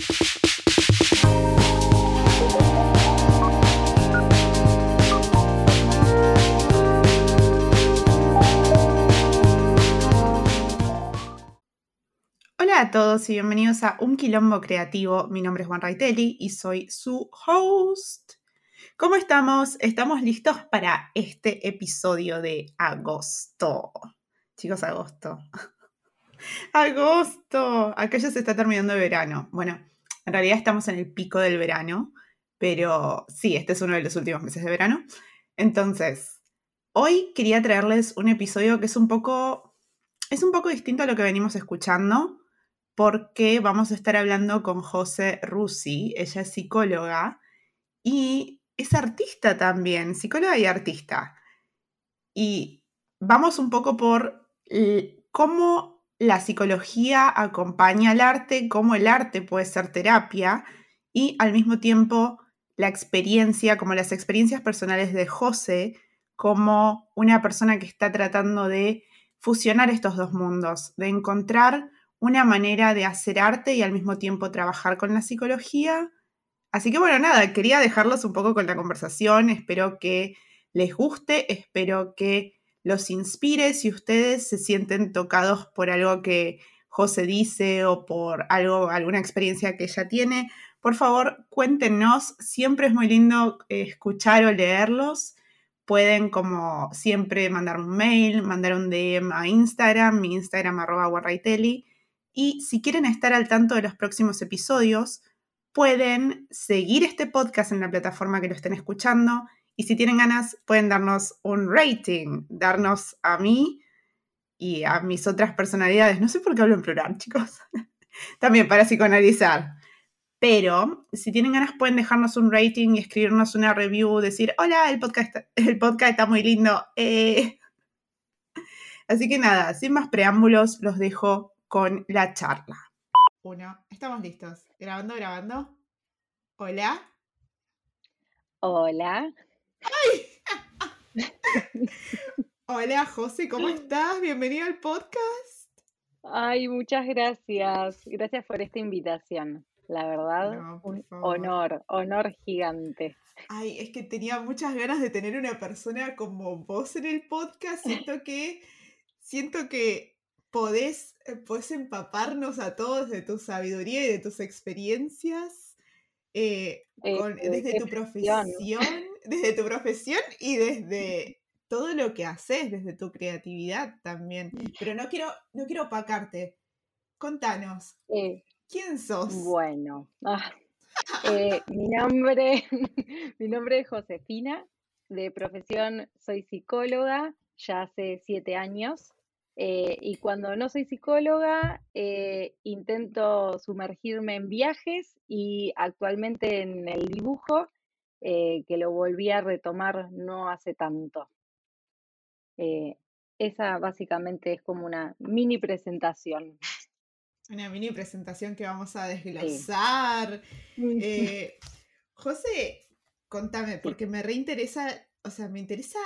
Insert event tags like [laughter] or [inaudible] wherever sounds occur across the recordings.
Hola a todos y bienvenidos a Un Quilombo Creativo. Mi nombre es Juan Raitelli y soy su host. ¿Cómo estamos? ¿Estamos listos para este episodio de agosto? Chicos, agosto. [laughs] agosto. Acá ya se está terminando el verano. Bueno, en realidad estamos en el pico del verano, pero sí, este es uno de los últimos meses de verano. Entonces, hoy quería traerles un episodio que es un poco es un poco distinto a lo que venimos escuchando porque vamos a estar hablando con José Rusi. Ella es psicóloga y es artista también, psicóloga y artista. Y vamos un poco por cómo la psicología acompaña al arte, cómo el arte puede ser terapia y al mismo tiempo la experiencia, como las experiencias personales de José, como una persona que está tratando de fusionar estos dos mundos, de encontrar una manera de hacer arte y al mismo tiempo trabajar con la psicología. Así que bueno, nada, quería dejarlos un poco con la conversación, espero que les guste, espero que los inspire si ustedes se sienten tocados por algo que José dice o por algo, alguna experiencia que ella tiene. Por favor, cuéntenos, siempre es muy lindo eh, escuchar o leerlos. Pueden, como siempre, mandar un mail, mandar un DM a Instagram, mi Instagram arroba y si quieren estar al tanto de los próximos episodios, pueden seguir este podcast en la plataforma que lo estén escuchando. Y si tienen ganas, pueden darnos un rating, darnos a mí y a mis otras personalidades. No sé por qué hablo en plural, chicos. [laughs] También para psicoanalizar. Pero si tienen ganas, pueden dejarnos un rating y escribirnos una review, decir, hola, el podcast, el podcast está muy lindo. Eh". [laughs] Así que nada, sin más preámbulos, los dejo con la charla. Uno, estamos listos. Grabando, grabando. Hola. Hola. [laughs] Hola, José, ¿cómo estás? Bienvenido al podcast. Ay, muchas gracias. Gracias por esta invitación. La verdad, un honor, honor gigante. Ay, es que tenía muchas ganas de tener una persona como vos en el podcast. Siento que, siento que podés, eh, podés empaparnos a todos de tu sabiduría y de tus experiencias eh, este, desde tu profesión, desde tu profesión y desde todo lo que haces, desde tu creatividad también. Pero no quiero, no quiero opacarte. Contanos, ¿quién sos? Bueno, ah, eh, mi, nombre, [laughs] mi nombre es Josefina, de profesión soy psicóloga, ya hace siete años. Eh, y cuando no soy psicóloga, eh, intento sumergirme en viajes y actualmente en el dibujo, eh, que lo volví a retomar no hace tanto. esa básicamente es como una mini presentación. Una mini presentación que vamos a desglosar. José, contame, porque me reinteresa, o sea, me interesa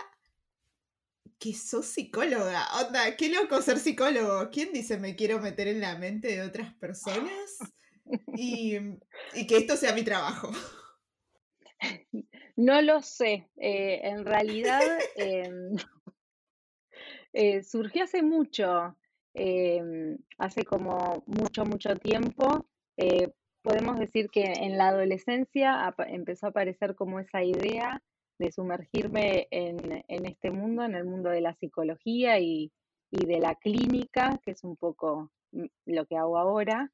que sos psicóloga. Onda, qué loco ser psicólogo. ¿Quién dice me quiero meter en la mente de otras [laughs] personas? Y, que esto sea mi trabajo. No lo sé. Eh, en realidad em, [laughs] eh, surgió hace mucho, em, hace como mucho, mucho tiempo. Eh, podemos decir que en la adolescencia empezó a aparecer como esa idea de sumergirme en, este mundo, en el mundo de la psicología y, de la clínica, que es un poco mm, lo que hago ahora.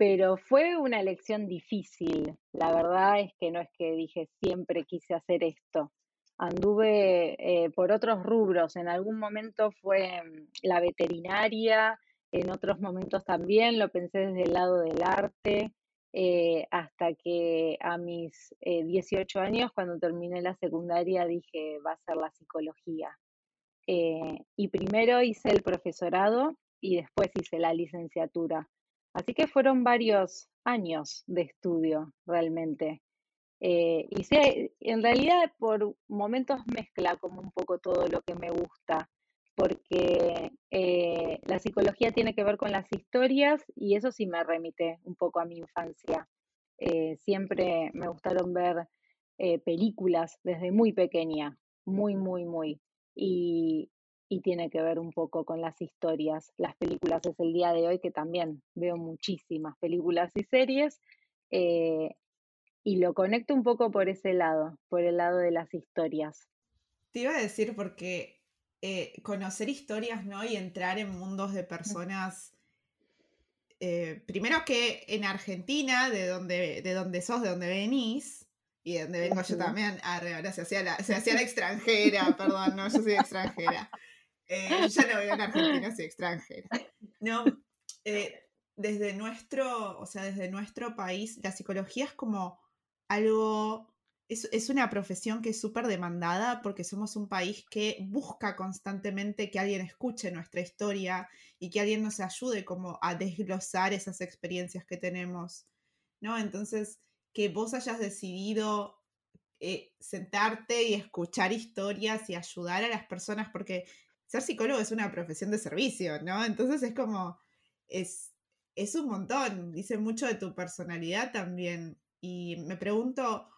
Pero fue una elección difícil. La verdad es que no es que dije siempre quise hacer esto. Anduve eh, por otros rubros. En algún momento fue mm, la veterinaria, en otros momentos también lo pensé desde el lado del arte. Eh, hasta que a mis 18 eh, años, cuando terminé la secundaria, dije, va a ser la psicología. Eh, y primero hice el profesorado y después hice la licenciatura. Así que fueron varios años de estudio realmente. hice, en realidad por momentos mezcla como un poco todo lo que me gusta, porque eh, la psicología tiene que ver con las historias y eso sí me remite un poco a mi infancia. Eh, siempre me gustaron ver eh, películas desde muy pequeña, muy, muy, muy. Y, y tiene que ver un poco con las historias. Las películas es el día de hoy que también veo muchísimas películas y series y lo conecto un poco por ese lado, por el lado de las historias. Te iba a decir porque eh, conocer historias, ¿no? Y entrar en mundos de personas. Eh, primero que en Argentina, de donde, de donde sos, de donde venís, y de donde vengo yo también, ahora se hacía la, se hacía la extranjera, perdón, no, yo soy extranjera. Eh, ya no vivo en Argentina, soy extranjera. No, desde nuestro, o sea, desde nuestro país, la psicología es como algo es, una profesión que es súper demandada porque somos un país que busca constantemente que alguien escuche nuestra historia y que alguien nos ayude como a desglosar esas experiencias que tenemos, ¿no? Entonces, que vos hayas decidido eh, sentarte y escuchar historias y ayudar a las personas, porque ser psicólogo es una profesión de servicio, ¿no? Entonces es como, es, es un montón, dice mucho de tu personalidad también. Y me pregunto,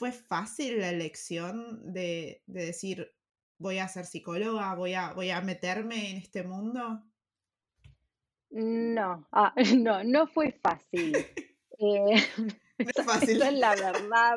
¿Fue fácil la elección de, decir, voy a ser psicóloga, voy a, voy a meterme en este mundo? No, ah, [laughs] no, no fue fácil. [laughs] Eh, no [laughs] fácil. es la verdad.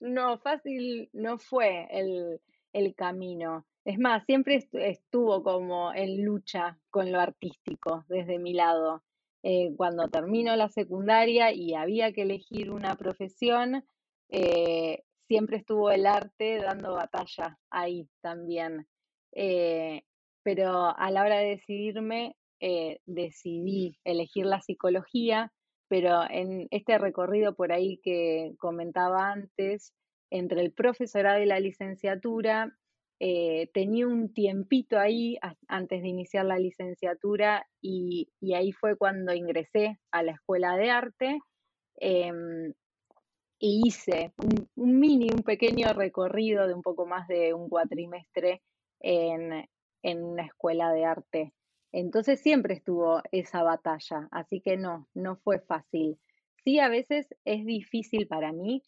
No, fácil no fue el, camino. Es más, siempre estuvo como en lucha con lo artístico desde mi lado. Eh, cuando termino la secundaria y había que elegir una profesión, eh, siempre estuvo el arte dando batalla ahí también. Eh, pero a la hora de decidirme, decidí elegir la psicología, pero en este recorrido por ahí que comentaba antes, entre el profesorado y la licenciatura, tenía un tiempito ahí antes de iniciar la licenciatura y, ahí fue cuando ingresé a la escuela de arte. Em, y hice un, mini, un pequeño recorrido de un poco más de un cuatrimestre en, en una escuela de arte. Entonces siempre estuvo esa batalla, así que no, no fue fácil. Sí, a veces es difícil para mí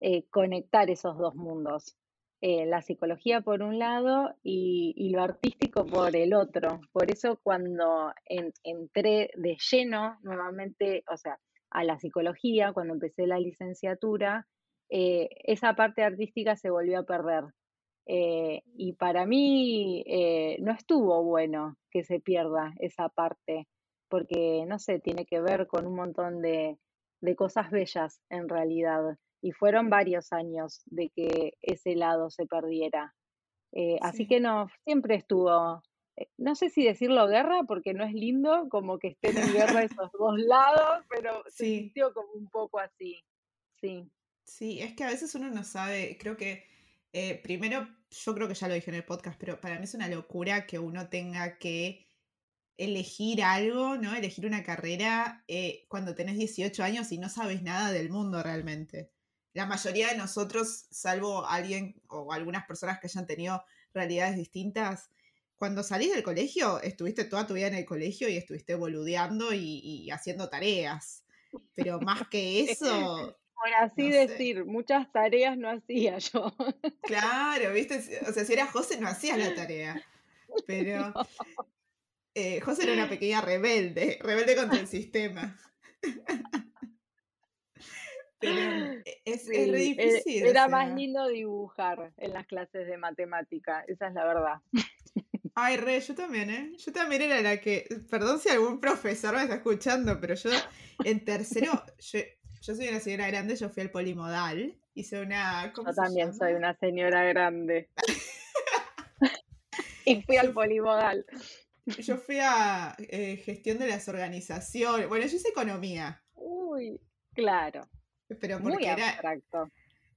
eh, conectar esos dos mundos, eh, la psicología por un lado y, lo artístico por el otro. Por eso cuando entré de lleno nuevamente, o sea, a la psicología, cuando empecé la licenciatura, eh, esa parte artística se volvió a perder. Eh, y para mí no estuvo bueno que se pierda esa parte, porque, no sé, tiene que ver con un montón de, cosas bellas en realidad. Y fueron varios años de que ese lado se perdiera. Así que no, siempre estuvo eh, no sé si decirlo guerra, porque no es lindo como que estén en [laughs] guerra esos dos lados, pero se sintió como un poco así. Sí. Sí, es que a veces uno no sabe, creo que eh, primero, yo creo que ya lo dije en el podcast, pero para mí es una locura que uno tenga que elegir algo, ¿no? Elegir una carrera eh, cuando tenés 18 años y no sabes nada del mundo realmente. La mayoría de nosotros, salvo alguien o algunas personas que hayan tenido realidades distintas, cuando salís del colegio, estuviste toda tu vida en el colegio y estuviste boludeando y, haciendo tareas. Pero [laughs] más que eso. Por así decir, muchas tareas no hacía yo. [laughs] Claro, viste, o sea, si eras José no hacías la tarea. Pero eh, José era una pequeña rebelde, rebelde contra el sistema. [laughs] Pero [laughs] e, es, re e, difícil. Era más lindo dibujar en las clases de matemática, esa es la verdad. [laughs] Ay, re, yo también, ¿eh? Yo también era la que. Perdón si algún profesor me está escuchando, pero yo en tercero. Yo, soy una señora grande, yo fui al polimodal. Hice una. yo también soy una señora grande. [laughs] y fui al polimodal. Yo fui a eh, gestión de las organizaciones. Bueno, yo hice economía. Uy, claro. Pero porque Muy abstracto.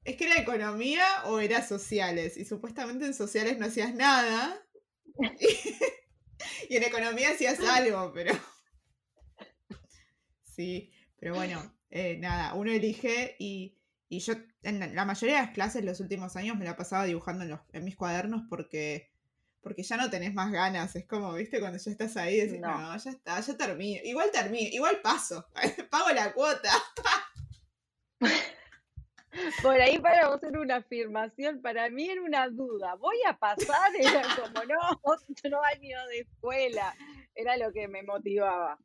Es que era economía o era sociales. Y supuestamente en sociales no hacías nada. y [laughs] en economía hacías algo, pero. [laughs] Sí, pero bueno, eh, nada, uno elige y, yo en la mayoría de las clases los últimos años me la pasaba dibujando en, los, en mis cuadernos porque, porque ya no tenés más ganas. Es como, viste, cuando ya estás ahí, decís, no, ya está, ya termino. Igual termino, igual paso, [laughs] pago la cuota. [laughs] Por ahí para vos era una afirmación, para mí era una duda. ¿Voy a pasar? [laughs] Era como, no, otro año de escuela. Era lo que me motivaba.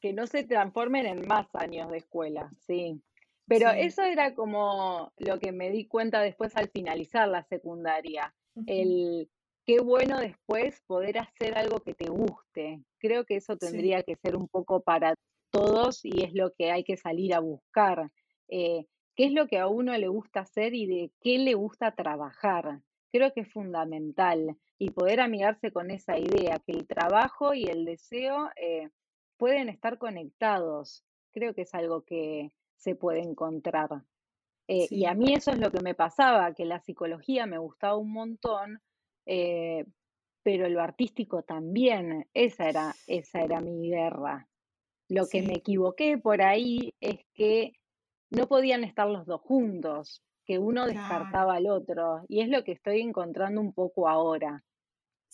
Que no se transformen en más años de escuela, sí. Pero eso era como lo que me di cuenta después al finalizar la secundaria. El qué bueno después poder hacer algo que te guste. Creo que eso tendría que ser un poco para todos y es lo que hay que salir a buscar. Eh, qué es lo que a uno le gusta hacer y de qué le gusta trabajar. Creo que es fundamental y poder amigarse con esa idea, que el trabajo y el deseo eh, pueden estar conectados. Creo que es algo que se puede encontrar. Eh, y a mí eso es lo que me pasaba, que la psicología me gustaba un montón, eh, pero lo artístico también, esa era, esa era mi guerra. Lo que me equivoqué por ahí es que no podían estar los dos juntos, que uno descartaba al otro. Y es lo que estoy encontrando un poco ahora.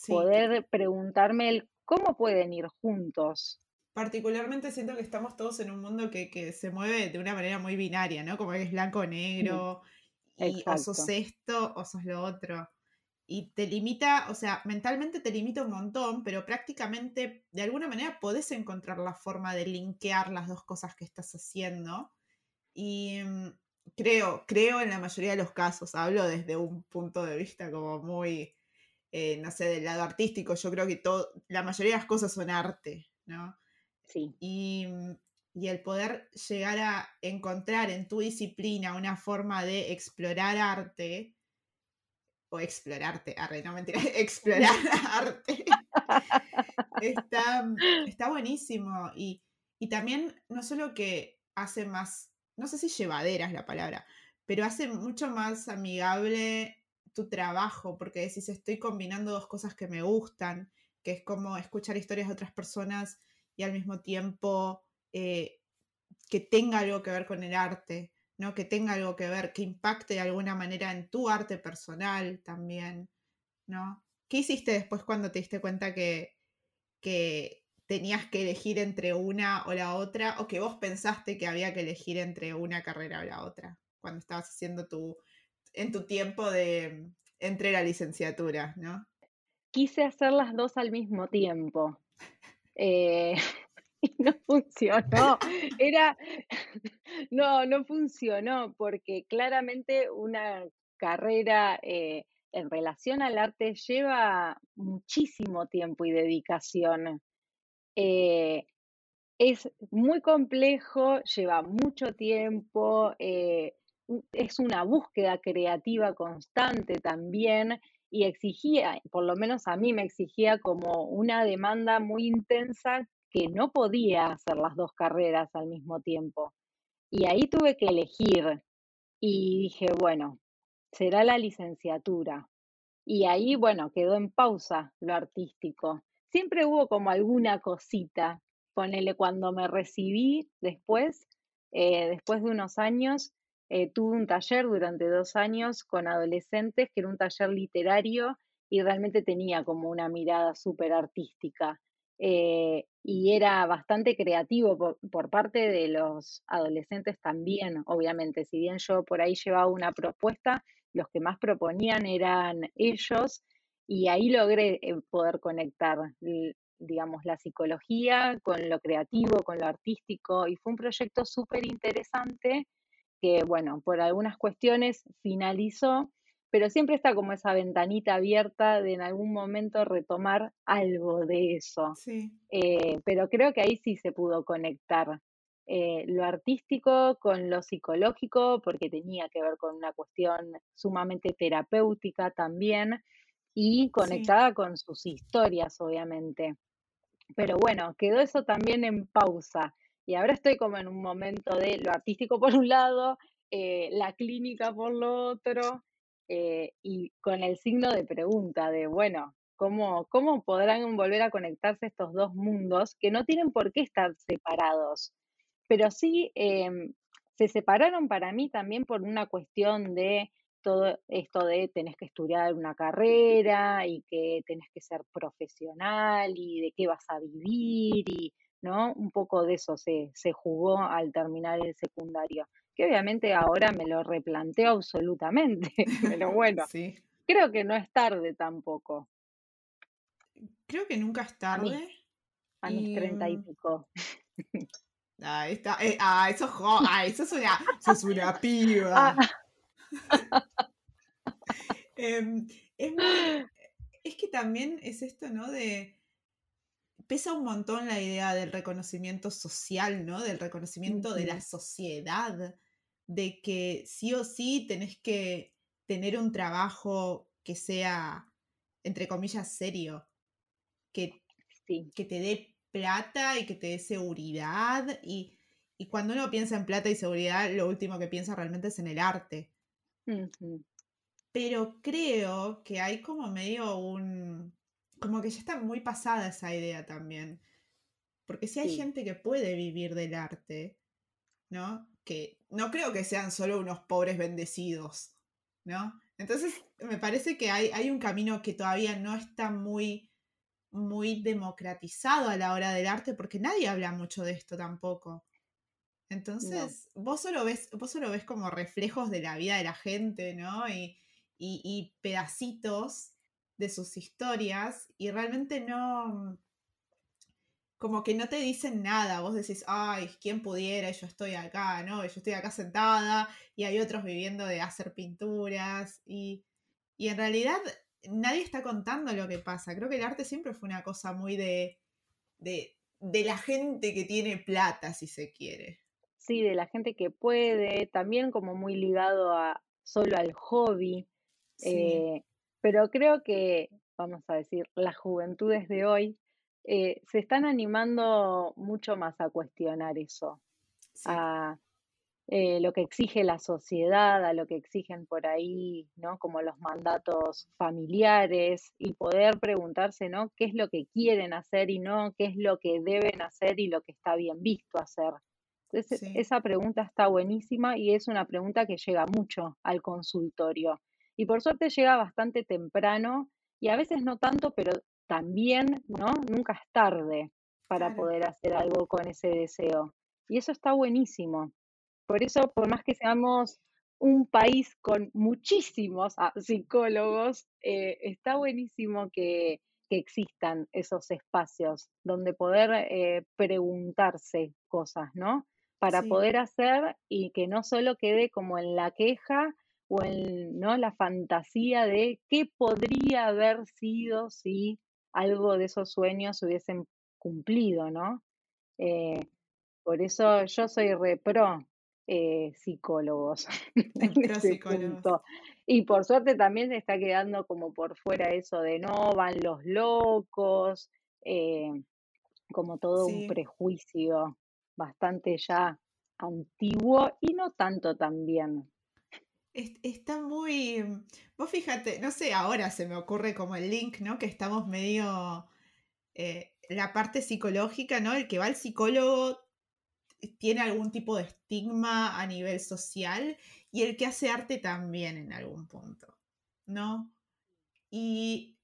Poder preguntarme el cómo pueden ir juntos. Particularmente siento que estamos todos en un mundo que, se mueve de una manera muy binaria, ¿no? Como que es blanco o negro, y o sos esto o sos lo otro. Y te limita, o sea, mentalmente te limita un montón, pero prácticamente de alguna manera podés encontrar la forma de linkear las dos cosas que estás haciendo y mm, creo, creo en la mayoría de los casos, hablo desde un punto de vista como muy, eh, no sé, del lado artístico, yo creo que todo, la mayoría de las cosas son arte, ¿no? Sí. Y, mm, y el poder llegar a encontrar en tu disciplina una forma de explorar arte, o explorarte, arre, no mentira, [laughs] explorar [laughs] arte, está, mm, está buenísimo. Y, y también no solo que hace más no sé si llevadera es la palabra, pero hace mucho más amigable tu trabajo, porque decís, estoy combinando dos cosas que me gustan, que es como escuchar historias de otras personas y al mismo tiempo eh, que tenga algo que ver con el arte, ¿no? Que tenga algo que ver, que impacte de alguna manera en tu arte personal también, ¿no? ¿Qué hiciste después cuando te diste cuenta que, que tenías que elegir entre una o la otra, o que vos pensaste que había que elegir entre una carrera o la otra, cuando estabas haciendo tu, en tu tiempo de entre la licenciatura, ¿no? Quise hacer las dos al mismo tiempo. Eh, [laughs] y no funcionó. Era, [laughs] no, no funcionó, porque claramente una carrera eh, en relación al arte lleva muchísimo tiempo y dedicación. Eh, es muy complejo, lleva mucho tiempo, eh, es una búsqueda creativa constante también y exigía, por lo menos a mí me exigía como una demanda muy intensa que no podía hacer las dos carreras al mismo tiempo. Y ahí tuve que elegir y dije, bueno, será la licenciatura. Y ahí, bueno, quedó en pausa lo artístico siempre hubo como alguna cosita. Ponele, cuando me recibí después, eh, después de unos años, eh, tuve un taller durante dos años con adolescentes, que era un taller literario y realmente tenía como una mirada súper artística. Eh, y era bastante creativo por, por, parte de los adolescentes también, obviamente. Si bien yo por ahí llevaba una propuesta, los que más proponían eran ellos y ahí logré eh, poder conectar, digamos, la psicología con lo creativo, con lo artístico, y fue un proyecto súper interesante que, bueno, por algunas cuestiones finalizó, pero siempre está como esa ventanita abierta de en algún momento retomar algo de eso. Sí. Eh, pero creo que ahí sí se pudo conectar eh, lo artístico con lo psicológico, porque tenía que ver con una cuestión sumamente terapéutica también y conectada con sus historias, obviamente. Pero bueno, quedó eso también en pausa. Y ahora estoy como en un momento de lo artístico por un lado, eh, la clínica por lo otro, eh, y con el signo de pregunta de, bueno, ¿cómo, ¿cómo podrán volver a conectarse estos dos mundos que no tienen por qué estar separados? Pero sí em, se separaron para mí también por una cuestión de todo esto de tenés que estudiar una carrera y que tenés que ser profesional y de qué vas a vivir y, ¿no? Un poco de eso se, se jugó al terminar el secundario, que obviamente ahora me lo replanteo absolutamente, [laughs] pero [laughs] bueno, Sí. creo que no es tarde tampoco, Creo que nunca es a mí, tarde. a mis Y. treinta y pico. Ah, está, eh, ah, eso, es jo- ah, eso es una, eso es una [laughs] Ah, [laughs] Em, es muy, es que también es esto, ¿no? De, pesa un montón la idea del reconocimiento social, ¿no? Del reconocimiento de la sociedad, de que sí o sí tenés que tener un trabajo que sea, entre comillas, serio, que, sí, que te dé plata y que te dé seguridad. Y, y cuando uno piensa en plata y seguridad, lo último que piensa realmente es en el arte. Pero creo que hay como medio un... como que ya está muy pasada esa idea también. Porque si hay sí, gente que puede vivir del arte, ¿no? Que no creo que sean solo unos pobres bendecidos, ¿no? Entonces, me parece que hay, hay un camino que todavía no está muy, muy democratizado a la hora del arte, porque nadie habla mucho de esto tampoco. Entonces, vos solo ves, vos solo ves como reflejos de la vida de la gente, ¿no? Y, y, y pedacitos de sus historias, y realmente no, como que no te dicen nada. Vos decís, ay, ¿quién pudiera? Yo estoy acá, ¿no? Yo estoy acá sentada, y hay otros viviendo de hacer pinturas, y, y en realidad nadie está contando lo que pasa. Creo que el arte siempre fue una cosa muy de, de, de la gente que tiene plata, si se quiere. Sí, de la gente que puede, también como muy ligado a solo al hobby, Sí, eh, pero creo que, vamos a decir, las juventudes de hoy eh, se están animando mucho más a cuestionar eso, sí, a eh, lo que exige la sociedad, a lo que exigen por ahí, ¿no? Como los mandatos familiares y poder preguntarse, ¿no? ¿Qué es lo que quieren hacer y no qué es lo que deben hacer y lo que está bien visto hacer? Entonces, sí, esa pregunta está buenísima y es una pregunta que llega mucho al consultorio. Y por suerte llega bastante temprano y a veces no tanto, pero también, ¿no? Nunca es tarde para claro, poder hacer algo con ese deseo. Y eso está buenísimo. Por eso, por más que seamos un país con muchísimos ah, psicólogos, eh, está buenísimo que, que existan esos espacios donde poder eh, preguntarse cosas, ¿no? Para sí, poder hacer y que no solo quede como en la queja o en, ¿no? la fantasía de qué podría haber sido si algo de esos sueños se hubiesen cumplido, ¿no? Eh, por eso yo soy re pro eh, psicólogos [laughs] en punto. Y por suerte también se está quedando como por fuera eso de no, van los locos, eh, como todo un prejuicio bastante ya antiguo y no tanto también. es- está muy... Vos fíjate, no sé, ahora se me ocurre como el link, ¿no? Que estamos medio... eh, la parte psicológica, ¿no? El que va al psicólogo tiene algún tipo de estigma a nivel social y el que hace arte también en algún punto, ¿no? Y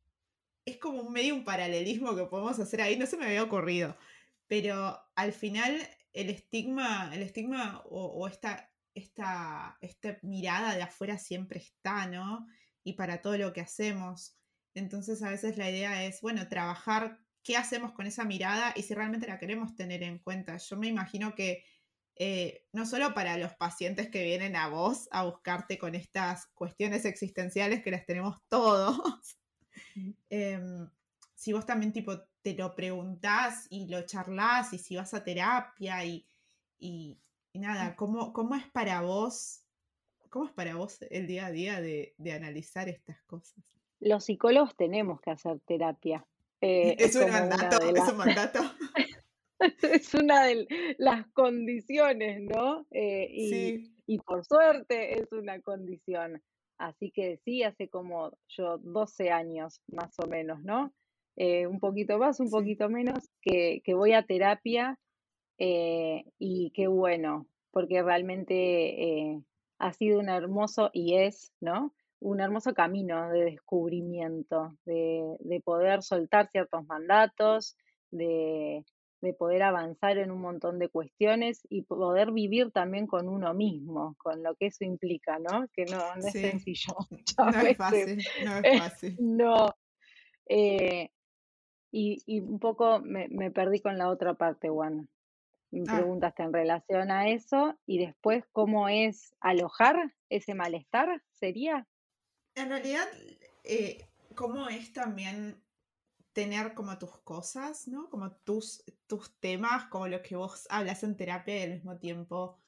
es como medio un paralelismo que podemos hacer ahí, no se me había ocurrido, pero al final el estigma, el estigma o, o esta, esta, esta mirada de afuera siempre está, ¿no? Y para todo lo que hacemos. Entonces a veces la idea es, bueno, trabajar qué hacemos con esa mirada y si realmente la queremos tener en cuenta. Yo me imagino que eh, no solo para los pacientes que vienen a vos a buscarte con estas cuestiones existenciales que las tenemos todos, [laughs] em, si vos también tipo te lo preguntás y lo charlás y si vas a terapia y, y, y nada, ¿cómo, ¿cómo es para vos? ¿Cómo es para vos el día a día de, de analizar estas cosas? Los psicólogos tenemos que hacer terapia. Eh, es Es un mandato, es un mandato. [laughs] Es una de las condiciones, ¿no? Eh, y, Sí, y por suerte es una condición. Así que sí, hace como yo 12 años más o menos, ¿no? Eh, un poquito más, un poquito menos, que, que voy a terapia eh, y qué bueno, porque realmente eh, ha sido un hermoso y es, ¿no? Un hermoso camino de descubrimiento, de, de poder soltar ciertos mandatos, de, de poder avanzar en un montón de cuestiones y poder vivir también con uno mismo, con lo que eso implica, ¿no? Que no, no es sencillo. [laughs] No es fácil, no es fácil. no. Eh, y, y, un poco me, me, perdí con la otra parte, Juan. Me ah. preguntaste en relación a eso y después cómo es alojar ese malestar, ¿sería? En realidad, eh, ¿cómo es también tener como tus cosas, ¿no? Como tus, tus temas, como lo que vos hablas en terapia y al mismo tiempo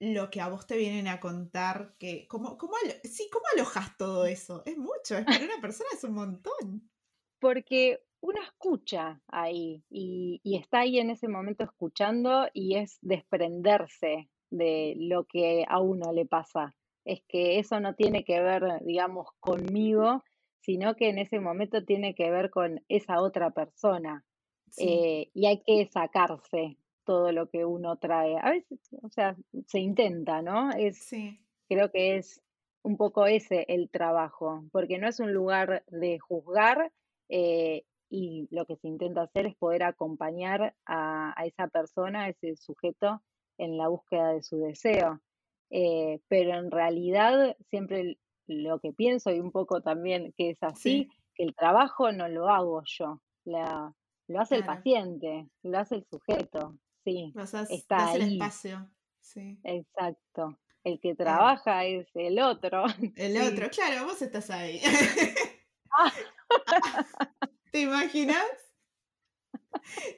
lo que a vos te vienen a contar, que, ¿cómo, cómo, sí, ¿cómo alojas todo eso? Es mucho, es para una persona es un montón. Porque uno escucha ahí y, y está ahí en ese momento escuchando y es desprenderse de lo que a uno le pasa. Es que eso no tiene que ver, digamos, conmigo, sino que en ese momento tiene que ver con esa otra persona. Eh, y hay que sacarse todo lo que uno trae. A veces, o sea, se intenta, ¿no? Es, sí. Creo que es un poco ese el trabajo, porque no es un lugar de juzgar eh, y lo que se intenta hacer es poder acompañar a, esa persona, a ese sujeto, en la búsqueda de su deseo. Eh, pero en realidad siempre lo que pienso y un poco también que es así, que el trabajo no lo hago yo, lo hace el paciente, lo hace el sujeto, sí, está ahí. el espacio, sí. Exacto. El que trabaja es el otro. [laughs] El otro, claro, vos estás ahí. Ah. [laughs] ¿Te imaginas?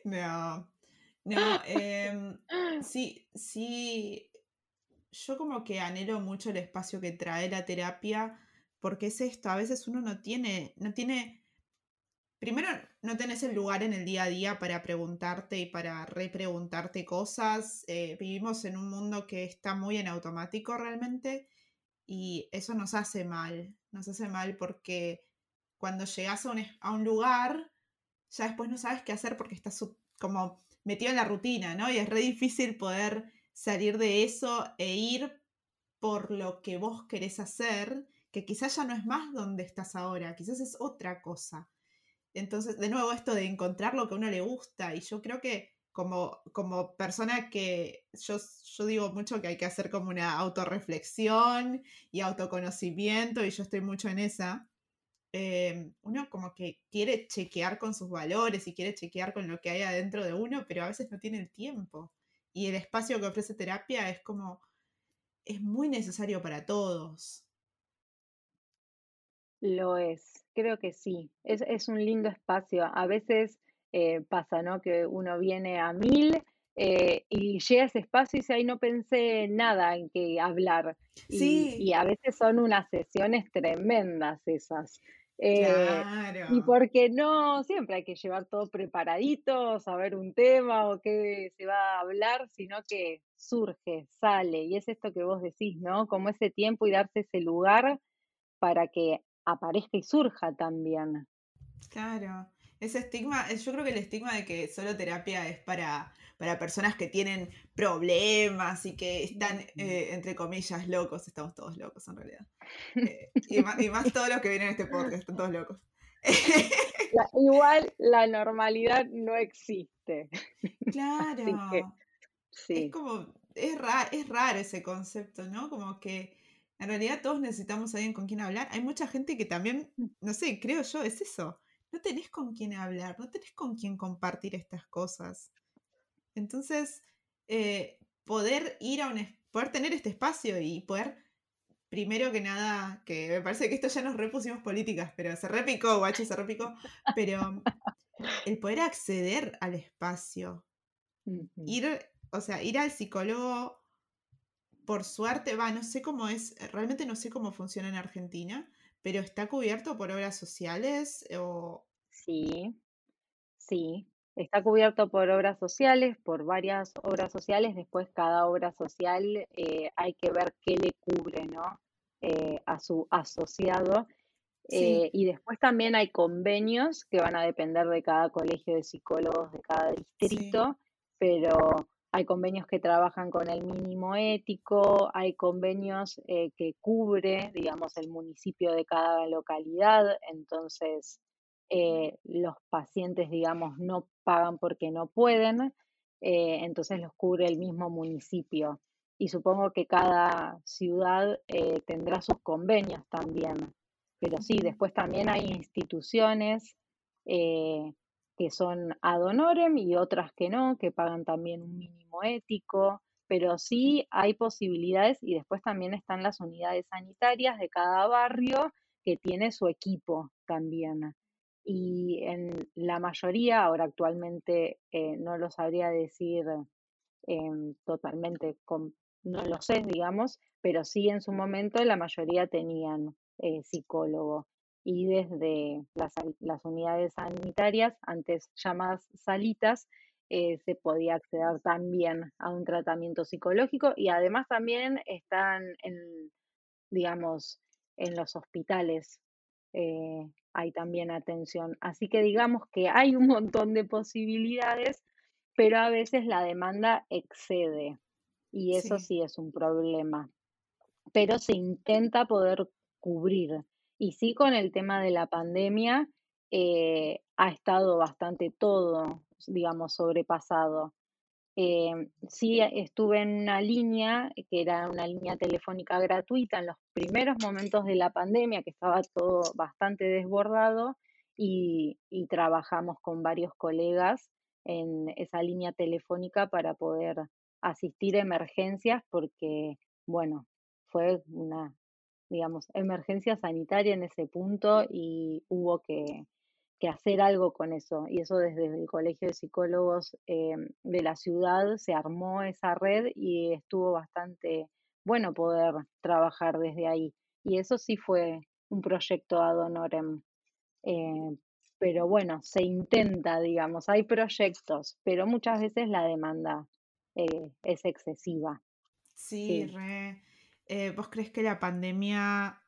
No, no, eh, sí, sí, yo como que anhelo mucho el espacio que trae la terapia, porque es esto, a veces uno no tiene, no tiene, primero no tenés el lugar en el día a día para preguntarte y para repreguntarte cosas, eh, vivimos en un mundo que está muy en automático realmente y eso nos hace mal, nos hace mal porque cuando llegas a un, lugar, ya después no sabes qué hacer porque estás como metido en la rutina, ¿no? Y es re difícil poder salir de eso e ir por lo que vos querés hacer, que quizás ya no es más donde estás ahora, quizás es otra cosa. Entonces, de nuevo, esto de encontrar lo que a uno le gusta, y yo creo que como, como persona que yo, yo digo mucho que hay que hacer como una autorreflexión y autoconocimiento, y yo estoy mucho en esa, eh, uno como que quiere chequear con sus valores y quiere chequear con lo que hay adentro de uno, pero a veces no tiene el tiempo y el espacio que ofrece terapia es como, es muy necesario para todos. Lo es, creo que sí, es, es un lindo espacio. A veces eh, pasa, ¿no? Que uno viene a mil eh, y llega a ese espacio y dice, ay, no pensé nada en qué hablar. Sí. y a veces son unas sesiones tremendas esas. Eh, y porque no, siempre hay que llevar todo preparadito, saber un tema o qué se va a hablar, sino que surge, sale. Y es esto que vos decís, ¿no? Como ese tiempo y darse ese lugar para que aparezca y surja también. Claro. Ese estigma, yo creo que el estigma de que solo terapia es para para personas que tienen problemas y que están, eh, entre comillas, locos. Estamos todos locos en realidad. [laughs] Eh, y, más, todos los que vienen a este podcast, están todos locos. igual la normalidad no existe. Claro. sí. Es como, es raro, es raro ese concepto, ¿no? Como que en realidad todos necesitamos a alguien con quien hablar. Hay mucha gente que también, mm. no sé, creo yo, es eso. No tenés con quién hablar, no tenés con quién compartir estas cosas. Entonces, eh, poder ir a un, poder tener este espacio y poder, primero que nada, que me parece que esto ya nos repusimos políticas, pero se repicó, guacho, se repicó, pero el poder acceder al espacio, ir, o sea, ir al psicólogo, por suerte, va, no sé cómo es, realmente no sé cómo funciona en Argentina, pero está cubierto por obras sociales o... Sí, sí, Está cubierto por obras sociales, por varias obras sociales. Después cada obra social eh, hay que ver qué le cubre ¿no? Eh, a su asociado. Eh, y después también hay convenios que van a depender de cada colegio de psicólogos, de cada distrito, pero hay convenios que trabajan con el mínimo ético, hay convenios eh, que cubre, digamos, el municipio de cada localidad, entonces eh, los pacientes, digamos, no pagan porque no pueden, eh, entonces los cubre el mismo municipio. Y supongo que cada ciudad tendrá sus convenios también. Pero sí, después también hay instituciones que son ad honorem y otras que no, que pagan también un mínimo ético, pero sí hay posibilidades y después también están las unidades sanitarias de cada barrio que tiene su equipo también. Y en la mayoría, ahora actualmente eh, no lo sabría decir em, totalmente, no lo sé, digamos, pero sí en su momento la mayoría tenían eh, psicólogo y desde las, unidades sanitarias, antes llamadas salitas, eh, se podía acceder también a un tratamiento psicológico y además también están en, digamos, en los hospitales. Eh, hay también atención. Así que digamos que hay un montón de posibilidades, pero a veces la demanda excede y eso sí es un problema. Pero se intenta poder cubrir. Y sí, con el tema de la pandemia eh, ha estado bastante todo, digamos, sobrepasado. Eh, sí, estuve en una línea que era una línea telefónica gratuita en los primeros momentos de la pandemia, que estaba todo bastante desbordado, y, y trabajamos con varios colegas en esa línea telefónica para poder asistir a emergencias, porque, bueno, fue una digamos, emergencia sanitaria en ese punto y hubo que, hacer algo con eso. Y eso desde el Colegio de Psicólogos eh, de la ciudad se armó esa red y estuvo bastante bueno poder trabajar desde ahí. Y eso sí fue un proyecto ad honorem. Eh, pero bueno, se intenta, digamos, hay proyectos, pero muchas veces la demanda eh, es excesiva. Sí, re. Eh, ¿vos crees que la pandemia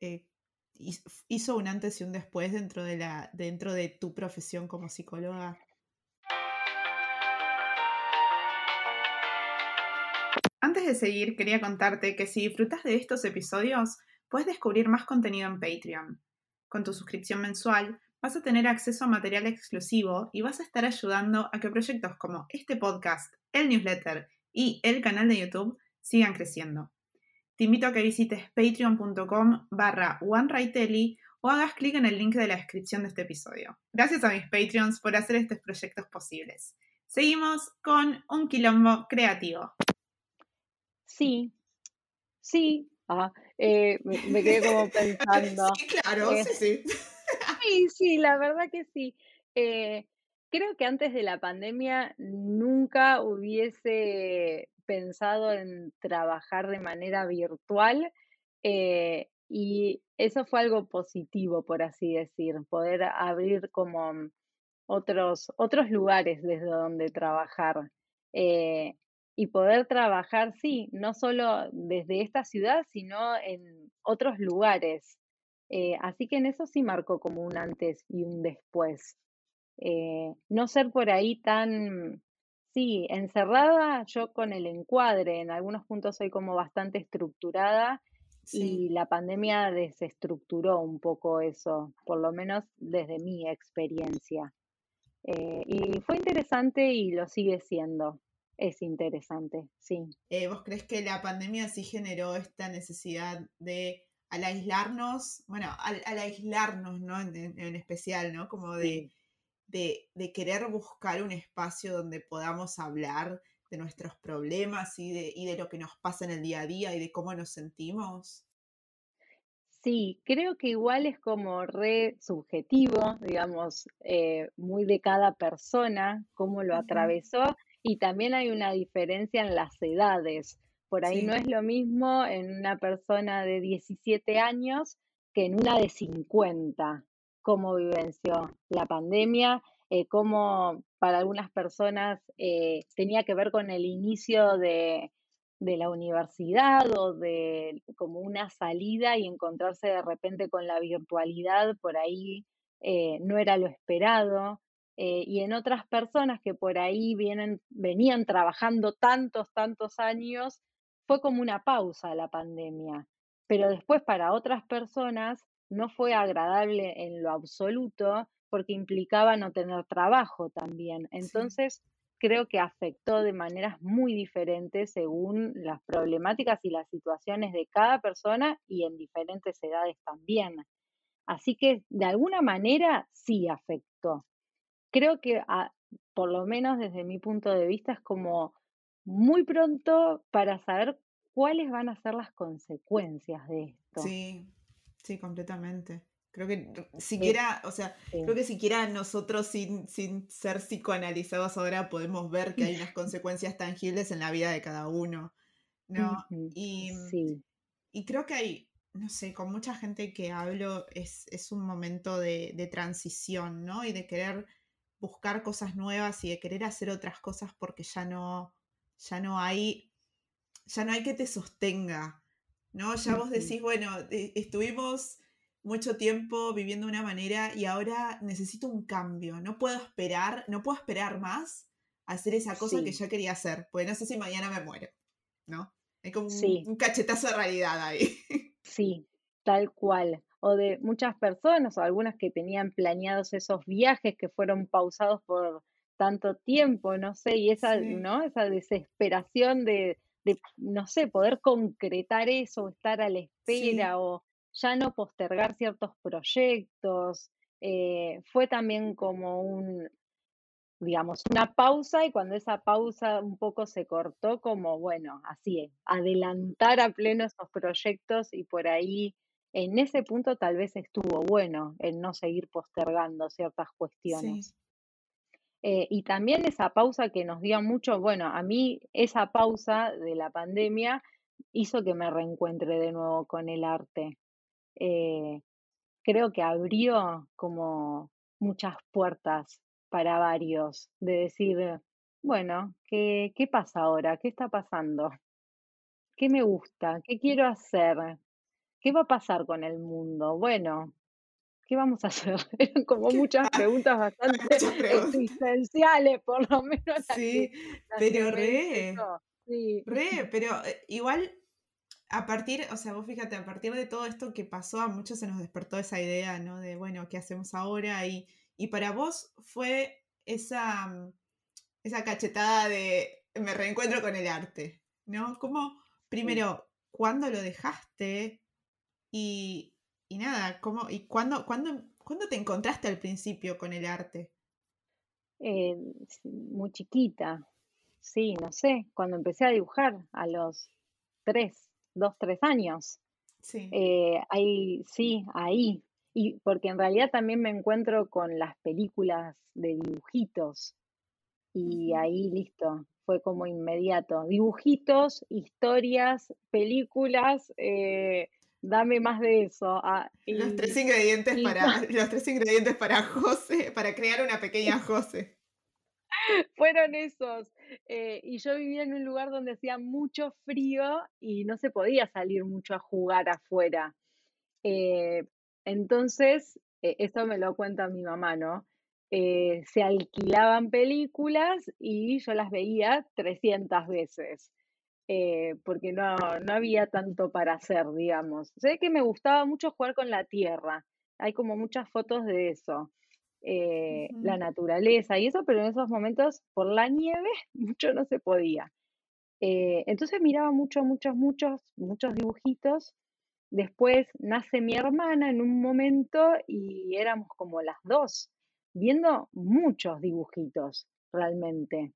eh, hizo un antes y un después dentro de, la, dentro de tu profesión como psicóloga? Antes de seguir, quería contarte que si disfrutas de estos episodios, puedes descubrir más contenido en Patreon. Con tu suscripción mensual, vas a tener acceso a material exclusivo y vas a estar ayudando a que proyectos como este podcast, el newsletter y el canal de YouTube sigan creciendo. Te invito a que visites patreon.com barra OneRightEli o hagas clic en el link de la descripción de este episodio. Gracias a mis Patreons por hacer estos proyectos posibles. Seguimos con un quilombo creativo. Sí, sí, ah, eh, me, quedé como [laughs] pensando. sí, claro, sí, sí. sí, sí, la verdad que sí. Eh, creo que antes de la pandemia nunca hubiese pensado en trabajar de manera virtual eh, y eso fue algo positivo, por así decir, poder abrir como otros, otros lugares desde donde trabajar. Eh, y poder trabajar, sí, no solo desde esta ciudad, sino en otros lugares. Eh, así que en eso sí marcó como un antes y un después. no ser por ahí tan Sí, encerrada yo con el encuadre, en algunos puntos soy como bastante estructurada y la pandemia desestructuró un poco eso, por lo menos desde mi experiencia. Eh, y fue interesante y lo sigue siendo. Es interesante, sí. Eh, ¿Vos crees que la pandemia sí generó esta necesidad de al aislarnos, bueno, al, aislarnos, ¿no? En, especial, ¿no? Como de de, querer buscar un espacio donde podamos hablar de nuestros problemas y de, y de lo que nos pasa en el día a día y de cómo nos sentimos? Sí, creo que igual es como re subjetivo, digamos, eh, muy de cada persona, cómo lo atravesó, y también hay una diferencia en las edades. Por ahí no es lo mismo en una persona de 17 años que en una de 50 cómo vivenció la pandemia, eh, cómo para algunas personas eh, tenía que ver con el inicio de, la universidad o de como una salida y encontrarse de repente con la virtualidad por ahí eh, no era lo esperado. y en otras personas que por ahí vienen, venían trabajando tantos, tantos años, fue como una pausa la pandemia. Pero después para otras personas no fue agradable en lo absoluto porque implicaba no tener trabajo también. Entonces, creo que afectó de maneras muy diferentes según las problemáticas y las situaciones de cada persona y en diferentes edades también. Así que de alguna manera sí afectó. Creo que ah, por lo menos desde mi punto de vista es como muy pronto para saber cuáles van a ser las consecuencias de esto. Sí, sí, completamente. Creo que siquiera, o sea, creo que siquiera nosotros sin, sin ser psicoanalizados ahora podemos ver que hay unas [laughs] consecuencias tangibles en la vida de cada uno, ¿no? y, y, creo que hay, no sé, con mucha gente que hablo es, es un momento de, de, transición, ¿no? Y de querer buscar cosas nuevas y de querer hacer otras cosas porque ya no, ya no hay, ya no hay que te sostenga, ¿no? Ya vos decís, bueno, eh, estuvimos mucho tiempo viviendo de una manera y ahora necesito un cambio. No puedo esperar, no puedo esperar más a hacer esa cosa que yo quería hacer, porque no sé si mañana me muero, ¿no? Hay como un, cachetazo de realidad ahí. [laughs] Sí, tal cual. O de muchas personas o algunas que tenían planeados esos viajes que fueron pausados por tanto tiempo, no sé, y esa, ¿no? Esa desesperación de, no sé, poder concretar eso, estar a la espera o ya no postergar ciertos proyectos. Eh, fue también como un, digamos, una pausa y cuando esa pausa un poco se cortó, como, bueno, así es, adelantar a pleno esos proyectos y por ahí, en ese punto tal vez estuvo bueno el no seguir postergando ciertas cuestiones. Eh, y también esa pausa que nos dio mucho, bueno, a mí esa pausa de la pandemia hizo que me reencuentre de nuevo con el arte. Eh, creo que abrió como muchas puertas para varios, de decir, bueno, ¿qué, ¿qué pasa ahora? ¿Qué está pasando? ¿Qué me gusta? ¿Qué quiero hacer? ¿Qué va a pasar con el mundo? Bueno, ¿qué vamos a hacer? [laughs] Eran como muchas preguntas [laughs] bastante existenciales, por lo menos. Sí, pero re, sí. re, pero eh, igual a partir, o sea, vos fíjate, a partir de todo esto que pasó, a muchos se nos despertó esa idea, ¿no? De, bueno, ¿qué hacemos ahora? Y, y para vos fue esa, mm, esa cachetada de me reencuentro con el arte, ¿no? ¿Cómo, primero, cuándo lo dejaste? Y, y nada, ¿cómo, y cuándo, cuándo, cuándo, te encontraste al principio con el arte? Eh, muy chiquita, sí, no sé, cuando empecé a dibujar a los tres dos, tres años. Sí. Eh, ahí, sí, ahí. Y porque en realidad también me encuentro con las películas de dibujitos. Y ahí listo, fue como inmediato. Dibujitos, historias, películas, eh, dame más de eso. Ah, los tres ingredientes para [laughs] los tres ingredientes para José, para crear una pequeña [laughs] José. Fueron esos. Eh, y yo vivía en un lugar donde hacía mucho frío y no se podía salir mucho a jugar afuera. Eh, entonces, eh, esto me lo cuenta mi mamá, ¿no? se alquilaban películas y yo las veía 300 veces. Porque no, no había tanto para hacer, digamos. Sé que me gustaba mucho jugar con la tierra. Hay como muchas fotos de eso. Eh, la naturaleza y eso, pero en esos momentos por la nieve [laughs] mucho no se podía. Eh, entonces miraba muchos, muchos, muchos, muchos dibujitos. Después nace mi hermana en un momento y éramos como las dos, viendo muchos dibujitos realmente.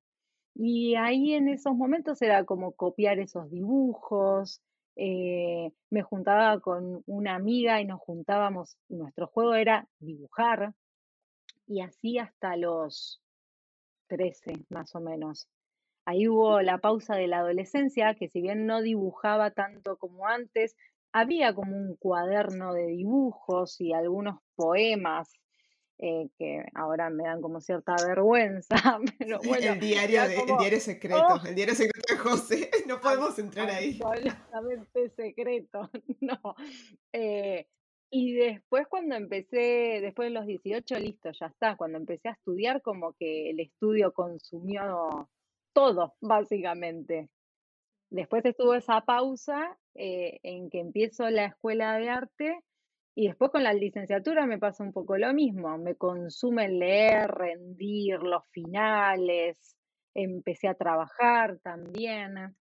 Y ahí en esos momentos era como copiar esos dibujos. Eh, me juntaba con una amiga y nos juntábamos, nuestro juego era dibujar, y así hasta los 13 más o menos. Ahí hubo la pausa de la adolescencia, que si bien no dibujaba tanto como antes, había como un cuaderno de dibujos y algunos poemas eh, que ahora me dan como cierta vergüenza, [laughs] pero bueno. El diario, el diario secreto, ¡oh! el diario secreto de José, [laughs] no podemos entrar ahí. Absolutamente secreto, [laughs] no. Eh, Y después cuando empecé, después de los 18, listo, ya está. Cuando empecé a estudiar, como que el estudio consumió todo, básicamente. Después estuvo esa pausa eh, en que empiezo la escuela de arte y después con la licenciatura me pasa un poco lo mismo. Me consume leer, rendir, los finales. Empecé a trabajar también.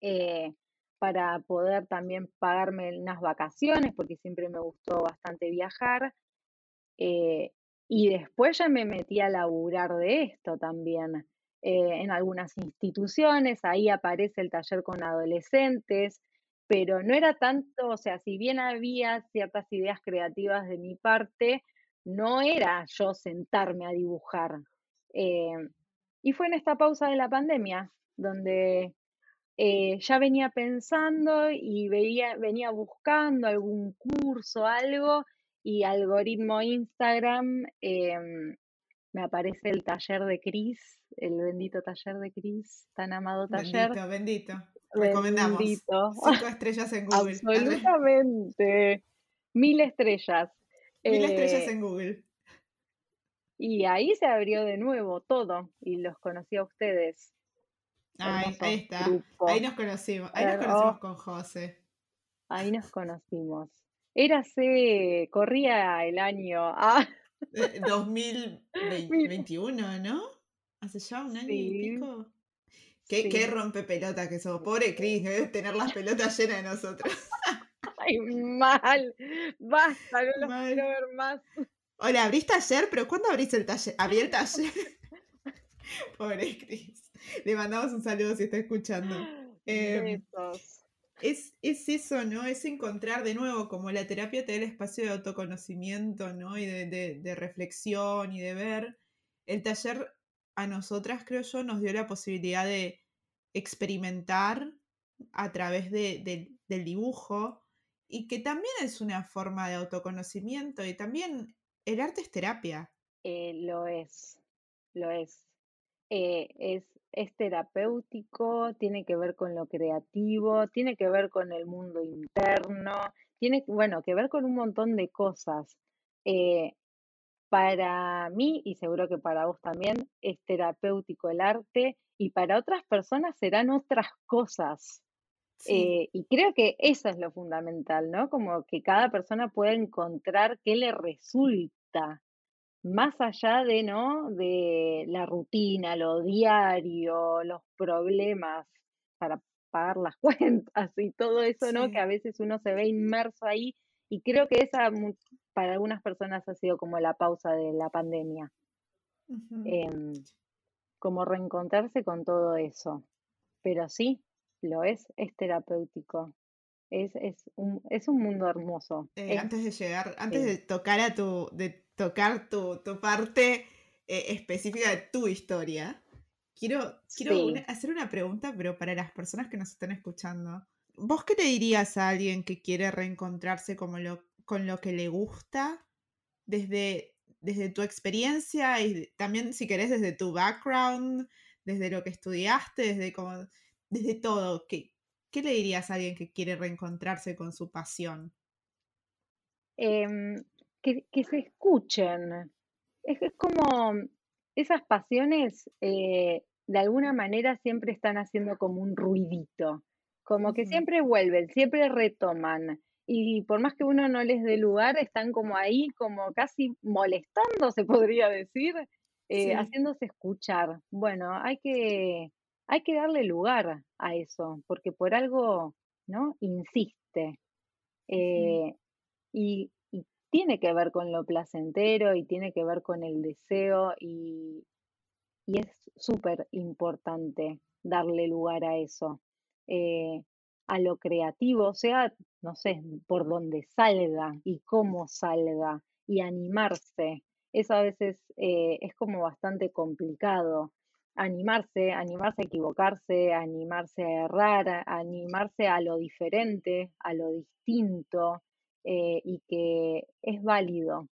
Eh, para poder también pagarme unas vacaciones, porque siempre me gustó bastante viajar. Eh, y después ya me metí a laburar de esto también. Eh, en algunas instituciones, ahí aparece el taller con adolescentes, pero no era tanto, o sea, si bien había ciertas ideas creativas de mi parte, no era yo sentarme a dibujar. Eh, y fue en esta pausa de la pandemia donde eh, ya venía pensando y veía, venía buscando algún curso, algo, y algoritmo Instagram em, me aparece el taller de Cris, el bendito taller de Cris, tan amado taller. Bendito, bendito. Recomendamos. Bendito. Cinco estrellas en Google. [laughs] Absolutamente. Mil estrellas. Mil estrellas eh, en Google. Y ahí se abrió de nuevo todo y los conocí a ustedes. Ahí, está. Ahí nos conocimos. Ahí nos conocimos con José. Ahí nos conocimos. Érase, corría el año ah. 2021, [laughs] ¿no? Hace ya un año y pico. ¿Qué, qué rompe pelota que sos. Pobre Cris, debes tener las pelotas llenas de nosotros. [laughs] Ay, mal. Basta, no los quiero ver más. Hola, ¿abriste ayer? ¿Pero cuándo abriste el taller? [laughs] Abrí el taller. [laughs] Pobre Cris. Le mandamos un saludo si está escuchando. Em, es, es, eso, ¿no? Es encontrar de nuevo, como la terapia te da el espacio de autoconocimiento, ¿no? Y de, reflexión y de ver. El taller a nosotras, creo yo, nos dio la posibilidad de experimentar a través del dibujo y que también es una forma de autoconocimiento y también el arte es terapia. Eh, lo es, lo es. Eh, es es terapéutico, tiene que ver con lo creativo, tiene que ver con el mundo interno, tiene, bueno, que ver con un montón de cosas. Eh, para mí, y seguro que para vos también, es terapéutico el arte y para otras personas serán otras cosas. Eh, y creo que eso es lo fundamental, ¿no? Como que cada persona pueda encontrar qué le resulta más allá de, ¿no? De la rutina, lo diario, los problemas para pagar las [laughs] cuentas y todo eso, ¿no? Que a veces uno se ve inmerso ahí y creo que esa para algunas personas ha sido como la pausa de la pandemia. Em, como reencontrarse con todo eso. Pero sí, lo es, es terapéutico. Es, es, un, es un mundo hermoso. Eh, antes de llegar, antes de tocar a tu, de tocar tu, parte eh, específica de tu historia, quiero, quiero hacer una pregunta, pero para las personas que nos están escuchando. ¿Vos qué te dirías a alguien que quiere reencontrarse como lo, con lo que le gusta desde, desde tu experiencia y también, si querés, desde tu background, desde lo que estudiaste, desde, como, desde todo? ¿Qué, ¿Qué le dirías a alguien que quiere reencontrarse con su pasión? Em, que, se escuchen. Es, como esas pasiones eh, de alguna manera siempre están haciendo como un ruidito, como que siempre vuelven, siempre retoman. Y por más que uno no les dé lugar, están como ahí, como casi molestando, se podría decir, eh, haciéndose escuchar. Bueno, hay que, hay que darle lugar a eso, porque por algo, ¿no? Insiste. Eh, y, tiene que ver con lo placentero y tiene que ver con el deseo y, es súper importante darle lugar a eso, eh, a lo creativo, sea, no sé, por donde salga y cómo salga y animarse. Eso a veces eh, es como bastante complicado. Animarse, animarse a equivocarse, animarse a errar, animarse a lo diferente, a lo distinto, eh, y que es válido.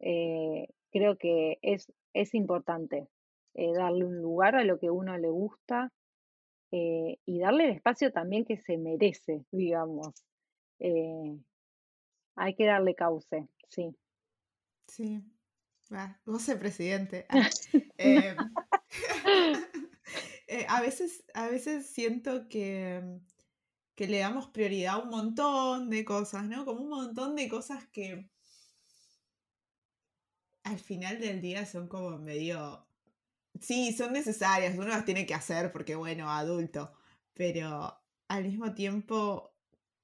Eh, creo que es, es importante darle un lugar a lo que uno le gusta y darle el espacio también que se merece, digamos. hay que darle cauce, sí. Sí, va, goce presidente. Ah, [laughs] [laughs] eh, a, veces, a veces siento que, que le damos prioridad a un montón de cosas, ¿no? Como un montón de cosas que al final del día son como medio... Sí, son necesarias, uno las tiene que hacer porque, bueno, adulto, pero al mismo tiempo,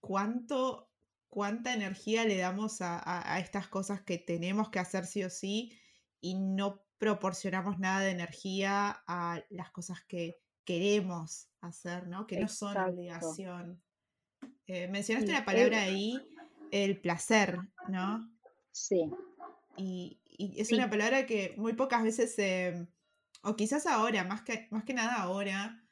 ¿cuánto, cuánta energía le damos a, estas cosas que tenemos que hacer sí o sí y no proporcionamos nada de energía a las cosas que queremos hacer, ¿no? Que no son obligación. Eh, mencionaste la palabra ahí, el placer, ¿no? Sí. Y, es una palabra que muy pocas veces, o quizás ahora, más que, más que nada ahora,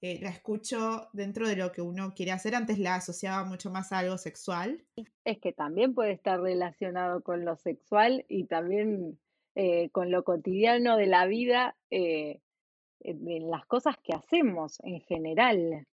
eh, la escucho dentro de lo que uno quiere hacer. Antes la asociaba mucho más a algo sexual. Es que también puede estar relacionado con lo sexual y también eh, con lo cotidiano de la vida, eh, en las cosas que hacemos en general.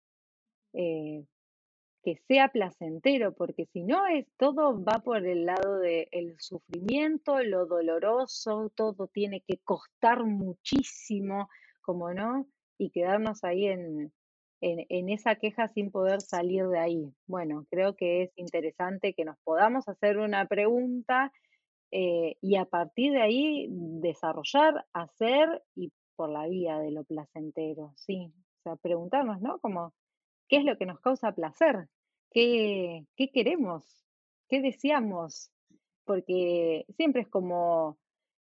Que sea placentero, porque si no es todo va por el lado del sufrimiento, lo doloroso, todo tiene que costar muchísimo, como no, y quedarnos ahí en, en, esa queja sin poder salir de ahí. Bueno, creo que es interesante que nos podamos hacer una pregunta eh, y a partir de ahí desarrollar, hacer y por la vía de lo placentero, sí. O sea, preguntarnos, ¿no? Como, ¿qué es lo que nos causa placer? ¿Qué, qué queremos? ¿Qué deseamos? Porque siempre es como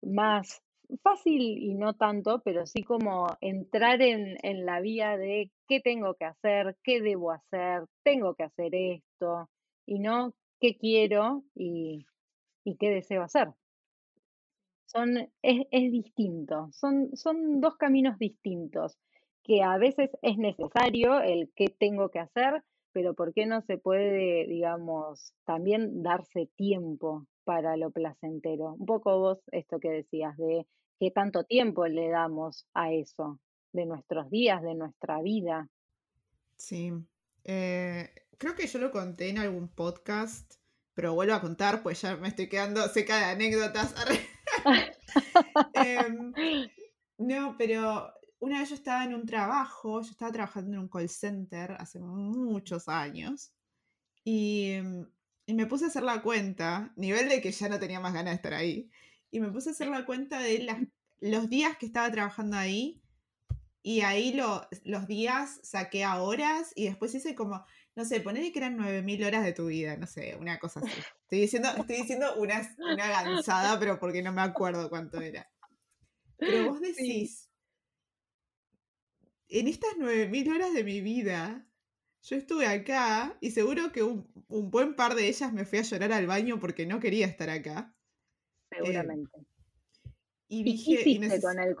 más fácil y no tanto, pero sí como entrar en, la vía de qué tengo que hacer, qué debo hacer, tengo que hacer esto, y no qué quiero y, qué deseo hacer. Son, es, es distinto, son, son dos caminos distintos, que a veces es necesario el qué tengo que hacer, pero ¿por qué no se puede, digamos, también darse tiempo para lo placentero? Un poco vos esto que decías de qué tanto tiempo le damos a eso, de nuestros días, de nuestra vida. Sí, eh, creo que yo lo conté en algún podcast, pero vuelvo a contar, pues ya me estoy quedando seca de anécdotas. [laughs] Em, [laughs] no, pero una vez yo estaba en un trabajo, yo estaba trabajando en un call center hace muchos años y, y, me puse a hacer la cuenta, nivel de que ya no tenía más ganas de estar ahí, y me puse a hacer la cuenta de los días que estaba trabajando ahí y ahí los días saqué a horas y después hice como, no sé, ponerle que eran 9.000 horas de tu vida, no sé, una cosa así. Estoy diciendo, estoy diciendo una, [laughs] una gansada, pero porque no me acuerdo cuánto era. Pero vos decís, en estas 9.000 horas de mi vida, yo estuve acá y seguro que un, buen par de ellas me fui a llorar al baño porque no quería estar acá. Eh, seguramente. y dije, qué hiciste con, el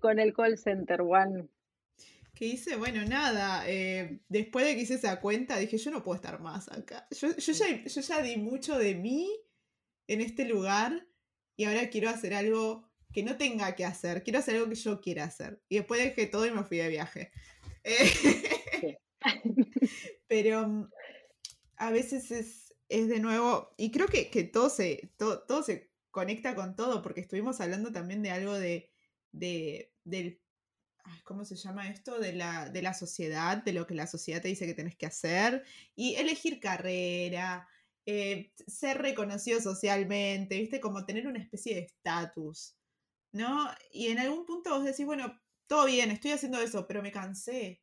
con el call center, Juan? Que hice, bueno, nada, eh, después de que hice esa cuenta, dije, yo no puedo estar más acá. Yo, ya, yo ya di mucho de mí en este lugar y ahora quiero hacer algo que no tenga que hacer, quiero hacer algo que yo quiera hacer. Y después dejé todo y me fui de viaje. [laughs] Pero mm, a veces es, es de nuevo, y creo que, todo, se, todo, se conecta con todo, porque estuvimos hablando también de algo de, de del, ¿cómo se llama esto? De la, de la sociedad, de lo que la sociedad te dice que tenés que hacer, y elegir carrera, eh, ser reconocido socialmente, ¿viste? Como tener una especie de estatus, ¿no? Y en algún punto vos decís, bueno, todo bien, estoy haciendo eso, pero me cansé.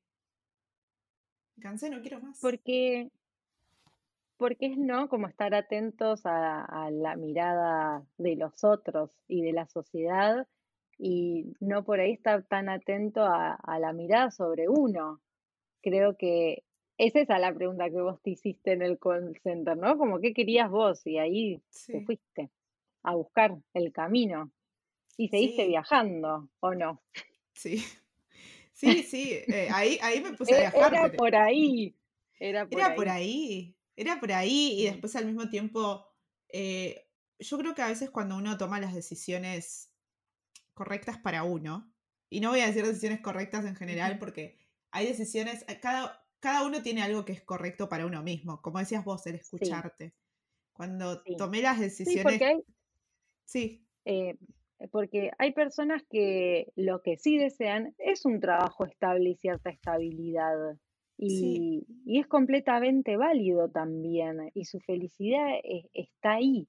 Me cansé, no quiero más. Porque porque es no como estar atentos a, la mirada de los otros y de la sociedad y no por ahí estar tan atento a, la mirada sobre uno. Creo que esa es la pregunta que vos te hiciste en el call center, ¿no? Como qué querías vos y ahí te fuiste a buscar el camino y seguiste viajando, ¿o no? Sí, [laughs] sí, sí, eh, ahí, ahí me puse a e, viajar. Era por ahí. Era por Era por ahí. Era por ahí y después al mismo tiempo, eh, yo creo que a veces cuando uno toma las decisiones correctas para uno, y no voy a decir decisiones correctas en general porque hay decisiones, eh, cada, cada uno tiene algo que es correcto para uno mismo, como decías vos, el escucharte. Cuando Sí. tomé las Sí, decisiones. porque hay, Sí, eh, porque hay personas que lo que sí desean es un trabajo estable y cierta estabilidad. sí, Y, y es completamente válido también. Y su felicidad e- está ahí.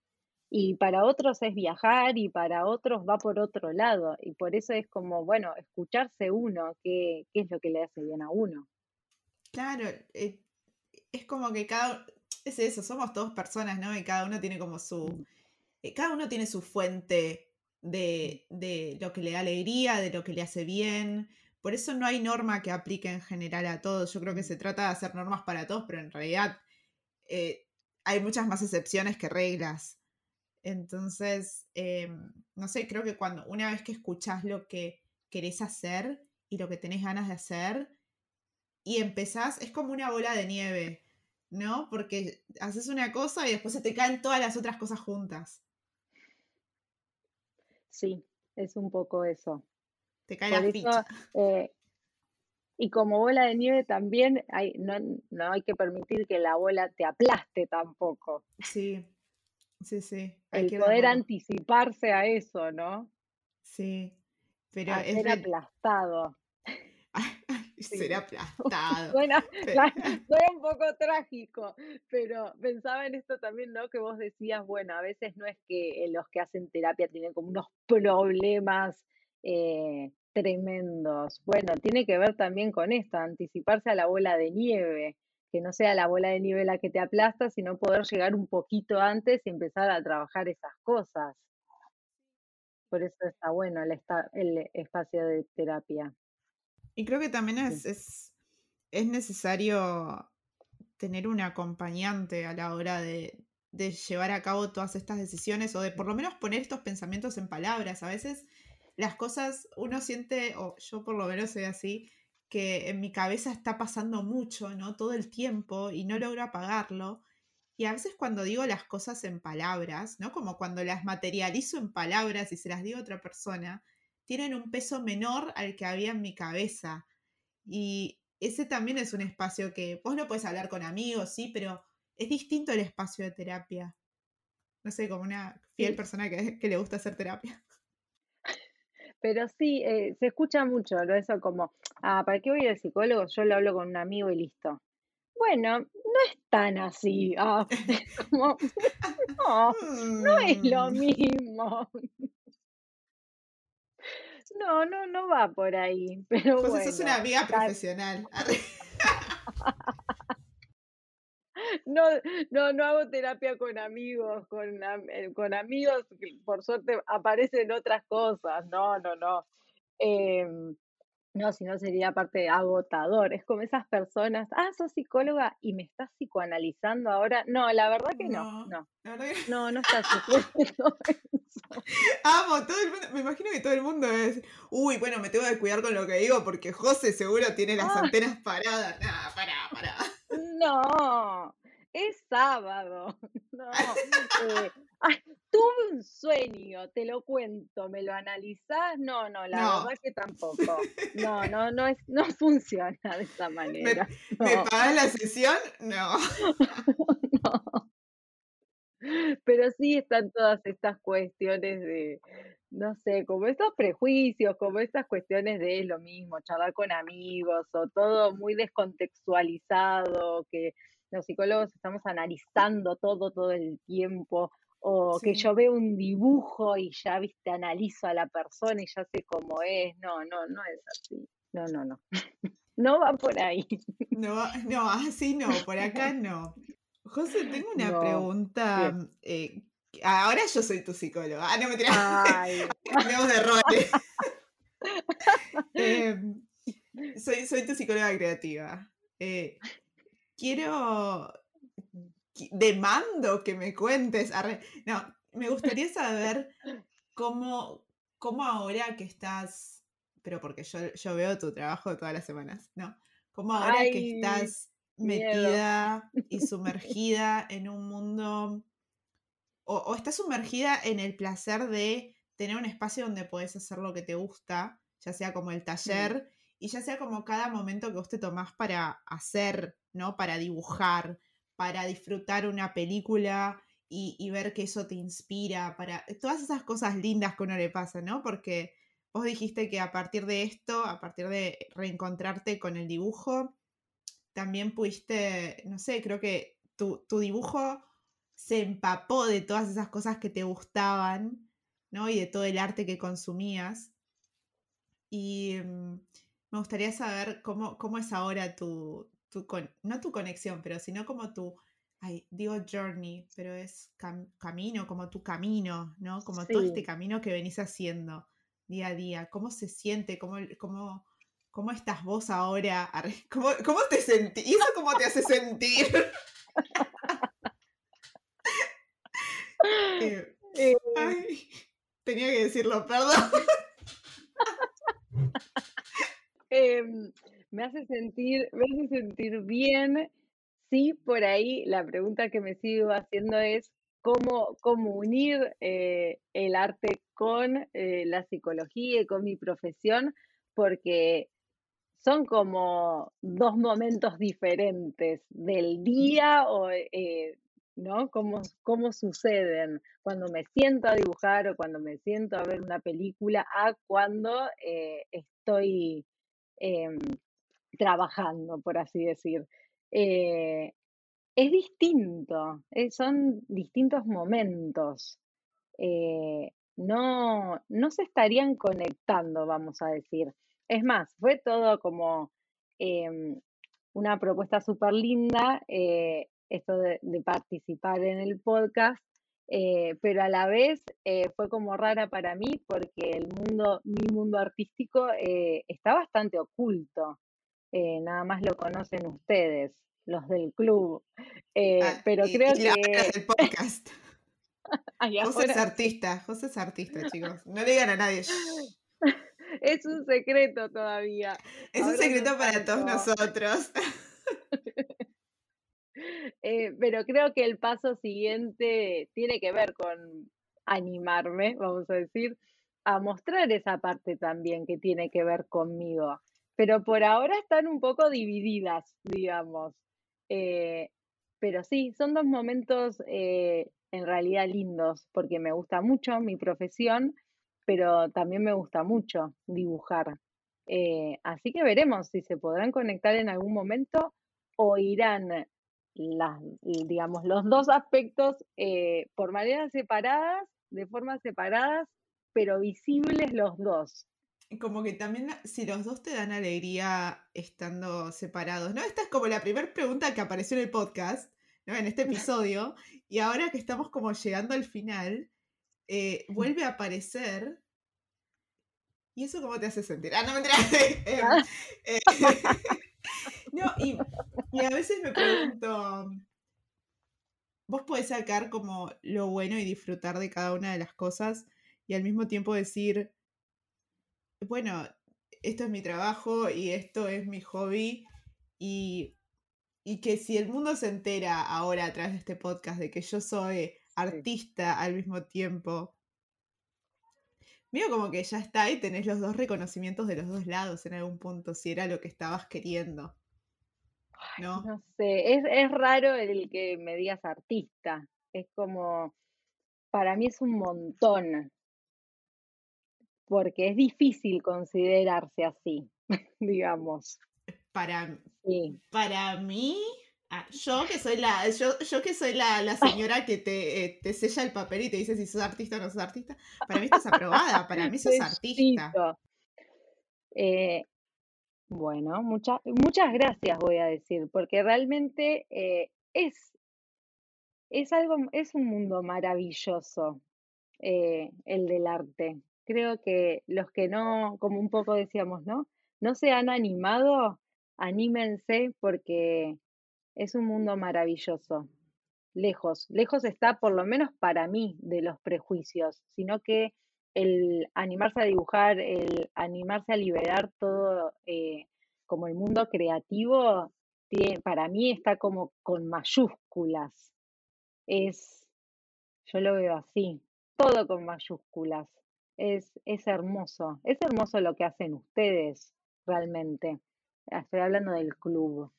Y para otros es viajar y para otros va por otro lado. Y por eso es como, bueno, escucharse uno, qué, qué es lo que le hace bien a uno. claro. eh, es como que cada. Es eso, somos todos personas, ¿no? Y cada uno tiene como su. Mm, eh, cada uno tiene su fuente de, de lo que le da alegría, de lo que le hace bien. Por eso no hay norma que aplique en general a todos. Yo creo que se trata de hacer normas para todos, pero en realidad eh, hay muchas más excepciones que reglas. Entonces, em, no sé, creo que cuando una vez que escuchás lo que querés hacer y lo que tenés ganas de hacer y empezás, es como una bola de nieve, ¿no? Porque haces una cosa y después se te caen todas las otras cosas juntas. Sí, es un poco eso. Te cae Por la eso, ficha. eh, y como bola de nieve también, hay, no, no hay que permitir que la bola te aplaste tampoco. Sí, sí, sí. Hay El que poder anticiparse a eso, ¿no? Sí. Pero A es ser aplastado. Ser Sí. [laughs] aplastado. Suena, Pe- [laughs] suena un poco trágico, pero pensaba en esto también, ¿no? Que vos decías, bueno, a veces no es que eh, los que hacen terapia tienen como unos problemas eh, tremendos. Bueno, tiene que ver también con esto, anticiparse a la bola de nieve, que no sea la bola de nieve la que te aplasta, sino poder llegar un poquito antes y empezar a trabajar esas cosas. Por eso está bueno el, esta- el espacio de terapia. Y creo que también Sí. es, es, es necesario tener un acompañante a la hora de, de llevar a cabo todas estas decisiones o de por lo menos poner estos pensamientos en palabras. A veces las cosas uno siente, o yo por lo menos soy así, que en mi cabeza está pasando mucho, ¿no? Todo el tiempo y no logro apagarlo. Y a veces cuando digo las cosas en palabras, ¿no? Como cuando las materializo en palabras y se las digo a otra persona, tienen un peso menor al que había en mi cabeza. Y ese también es un espacio que vos lo puedes hablar con amigos, sí, pero es distinto el espacio de terapia. No sé, como una fiel Sí, persona que, que le gusta hacer terapia. Pero sí, eh, se escucha mucho. Eso como, ah, ¿para qué voy al psicólogo? Yo lo hablo con un amigo y listo. Bueno, no es tan así. [laughs] Ah, [laughs] es como, [laughs] no, no es lo Mm, mismo. No, no, no va por ahí. [laughs] Pero José, sos una bueno, amiga profesional. [laughs] No, no, no hago terapia con amigos, con, eh, con amigos, por suerte aparecen otras cosas. No, no, no. Em, No, si no sería aparte agotador. Es como esas personas, ah, sos psicóloga y me estás psicoanalizando ahora. No, la verdad que no, No, no, la verdad que no, [laughs] eso. [laughs] amo, todo el mundo, me imagino que todo el mundo es, uy, bueno, me tengo que cuidar con lo que digo porque José seguro tiene las Ah, antenas paradas. Nah, pará, pará. no, es sábado. [laughs] No, eh, ay, tuve un sueño, te lo cuento, ¿me lo analizás? No, no, la No, verdad que tampoco. [laughs] No, no, no es, no funciona de esa ¿me, manera. me No, pagás la sesión? No. [laughs] no. Pero sí están todas estas cuestiones de, no sé, como estos prejuicios, como estas cuestiones de lo mismo, charlar con amigos o todo muy descontextualizado, que los psicólogos estamos analizando todo todo el tiempo, o que yo veo un dibujo y ya, viste, analizo a la persona y ya sé cómo es. No, no, no es así. No, no, no. [laughs] No va por ahí. No, no, así no, por acá no. José, tengo [laughs] una No. pregunta. Eh, ahora yo soy tu psicóloga. Ah, no me tiras. Roles. Em, soy, soy tu psicóloga creativa. Eh, quiero. qui- Demando que me cuentes. No, me [laughs] gustaría saber cómo, cómo ahora que estás. Pero porque yo, yo veo tu trabajo todas las semanas, ¿no? Cómo ahora que estás miedo. metida y [laughs] sumergida en un mundo. O, o estás sumergida en el placer de tener un espacio donde puedes hacer lo que te gusta, ya sea como el Mm, taller y ya sea como cada momento que vos te tomás para hacer, ¿no? Para dibujar, para disfrutar una película y, ver que eso te inspira para todas esas cosas lindas que uno le pasa, ¿no? Porque vos dijiste que a partir de esto, a partir de reencontrarte con el dibujo, también pudiste, no sé, creo que tu, tu dibujo se empapó de todas esas cosas que te gustaban, ¿no? Y de todo el arte que consumías. Y mm, me gustaría saber cómo, cómo es ahora tu, tu no tu conexión, pero sino como tu ay, digo journey, pero es camino, como tu camino, ¿no? Como todo este camino que venís haciendo día a día. ¿Cómo se siente? ¿Cómo, cómo, cómo estás vos ahora? [laughs] ¿Cómo, cómo te sentís? ¿Y eso cómo te hace sentir? [laughs] Eh, eh. tenía que decirlo, perdón. [laughs] Em, me hace sentir, me hace sentir bien. Sí, por ahí la pregunta que me sigo haciendo es cómo, cómo unir eh, el arte con eh, la psicología y con mi profesión, porque son como dos momentos diferentes del día o, eh, ¿no? Cómo, cómo suceden cuando me siento a dibujar o cuando me siento a ver una película a cuando estoy em, trabajando, por así decir. Eh, es distinto, eh, son distintos momentos. Eh, no, no se estarían conectando, vamos a decir. Es más, fue todo como em, una propuesta súper linda, esto de, participar en el podcast, pero a la vez fue como rara para mí porque el mundo, mi mundo artístico está bastante oculto. Nada más lo conocen ustedes los del club. Eh, ah, pero creo que. El podcast. [laughs] José es artista, José es artista, chicos. No le digan a nadie. [laughs] Es un secreto todavía. Es un secreto para todos nosotros. [laughs] Eh, pero creo que el paso siguiente tiene que ver con animarme, vamos a decir, a mostrar esa parte también que tiene que ver conmigo. Pero por ahora están un poco divididas, digamos. Eh, pero sí, son dos momentos eh, en realidad lindos, porque me gusta mucho mi profesión, pero también me gusta mucho dibujar. Eh, así que veremos si se podrán conectar en algún momento o irán digamos, los dos aspectos por maneras separadas, de formas separadas, pero visibles los dos como que también si los dos te dan alegría estando separados, ¿no? Esta es como la primera pregunta que apareció en el podcast, ¿no? En este episodio, y ahora que estamos como llegando al final, eh, vuelve a aparecer. ¿Y eso cómo te hace sentir? Ah, no me [laughs] eh, ah. eh, [laughs] no, y, y a veces me pregunto, vos podés sacar como lo bueno y disfrutar de cada una de las cosas y al mismo tiempo decir, bueno, esto es mi trabajo y esto es mi hobby y, que si el mundo se entera ahora a través de este podcast de que yo soy artista al mismo tiempo, mío como que ya está y tenés los dos reconocimientos de los dos lados en algún punto, si era lo que estabas queriendo. ¿No? no sé, es, es raro el que me digas artista. Es como, para mí es un montón porque es difícil considerarse así, [laughs] digamos. Para, para mí, ah, yo que soy la, yo, yo que soy la, la [laughs] señora que te, eh, te, sella el papel y te dice si sos artista o no sos artista, para mí estás aprobada, para mí sos artista. Eh, bueno, muchas muchas gracias voy a decir, porque realmente eh, es, es algo, es un mundo maravilloso el del arte creo que los que no, como un poco decíamos, ¿no? No se han animado, anímense porque es un mundo maravilloso. Lejos, lejos está por lo menos para mí de los prejuicios, sino que el animarse a dibujar, el animarse a liberar todo eh, como el mundo creativo, para mí está como con mayúsculas. Es, yo lo veo así, todo con mayúsculas es, es hermoso. Es hermoso lo que hacen ustedes realmente. Estoy hablando del club.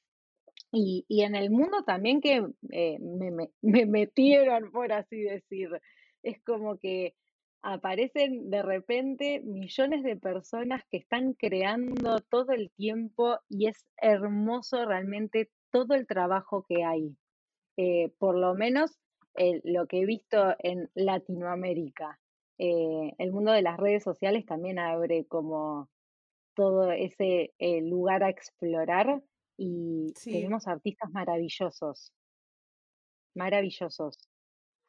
Y, en el mundo también que eh, me, [laughs] me metieron, por así decir, es como que aparecen de repente millones de personas que están creando todo el tiempo y es hermoso realmente todo el trabajo que hay. Eh, por lo menos lo que he visto en Latinoamérica. Eh, el mundo de las redes sociales también abre como todo ese eh, lugar a explorar y tenemos artistas maravillosos, maravillosos,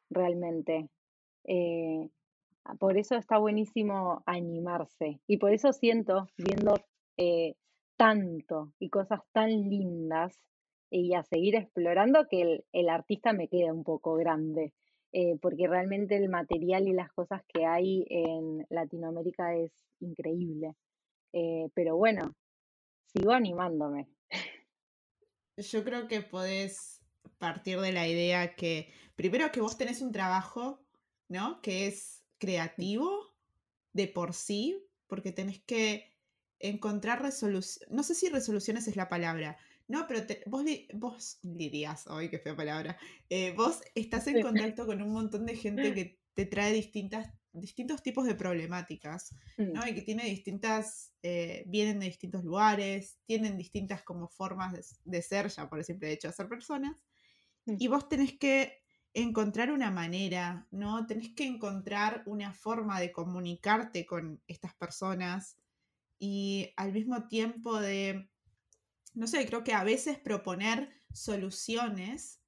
realmente. por eso está buenísimo animarse y por eso siento, viendo tanto y cosas tan lindas, y a seguir explorando que el, artista me queda un poco grande, eh, porque realmente el material y las cosas que hay en Latinoamérica es increíble. Eh, pero bueno, sigo animándome. Yo creo que podés partir de la idea que, primero que vos tenés un trabajo, ¿no? Que es creativo de por sí, porque tenés que encontrar resolución, no sé si resoluciones es la palabra, no, pero vos, vos dirías, ay, qué fea palabra, eh, vos estás en [laughs] contacto con un montón de gente que te trae distintas, distintos tipos de problemáticas, ¿no? Mm. Y que tiene distintas, eh, vienen de distintos lugares, tienen distintas como formas de, ser, ya por el simple hecho de ser personas, mm. y vos tenés que encontrar una manera, ¿no? Tenés que encontrar una forma de comunicarte con estas personas y al mismo tiempo de no sé, creo que a veces proponer soluciones,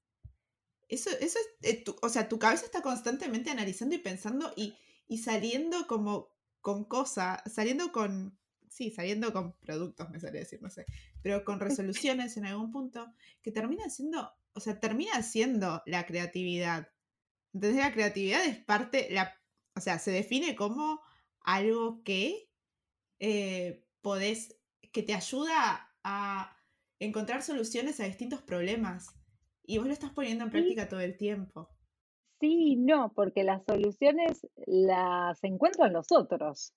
eso, eso es, eh, o sea, tu cabeza está constantemente analizando y pensando y, saliendo como con cosas, saliendo con, sí, saliendo con productos, me sale decir, no sé, pero con resoluciones en algún punto que termina siendo, o sea, termina siendo la creatividad. Entonces la creatividad es parte, la, o sea, se define como algo que eh, podés, que te ayuda a encontrar soluciones a distintos problemas. Y vos lo estás poniendo en práctica todo el tiempo. Sí, no, porque las soluciones las encuentran los otros.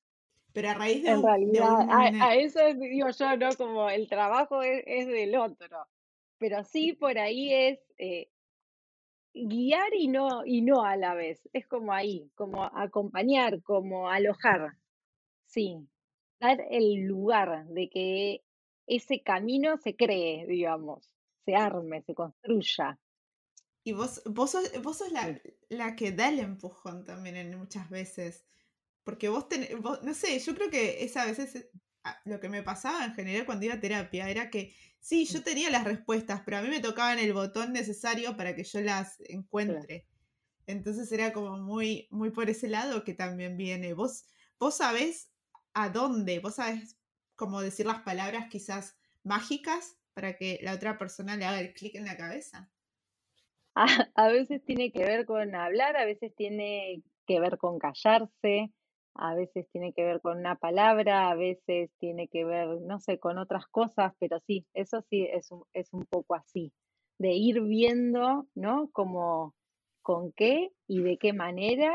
Pero a raíz de, en realidad, a, eso digo yo, ¿no? Como el trabajo es, del otro. Pero sí, por ahí es eh, guiar y no, y no a la vez. Es como ahí, como acompañar, como alojar. Sí, dar el lugar de que ese camino se cree, digamos, se arme, se construya. Y vos, vos sos, vos sos la, la, que da el empujón también en muchas veces. Porque vos tenés, no sé, yo creo que esa veces eh, lo que me pasaba en general cuando iba a terapia era que sí, yo tenía las respuestas, pero a mí me tocaban el botón necesario para que yo las encuentre. Entonces era como muy, muy por ese lado que también viene. Vos, vos sabés a dónde, vos sabés como decir las palabras quizás mágicas para que la otra persona le haga el clic en la cabeza. [laughs] A, veces tiene que ver con hablar, a veces tiene que ver con callarse, a veces tiene que ver con una palabra, a veces tiene que ver, no sé, con otras cosas, pero sí, eso sí es un, es un poco así, de ir viendo, ¿no? Como con qué y de qué manera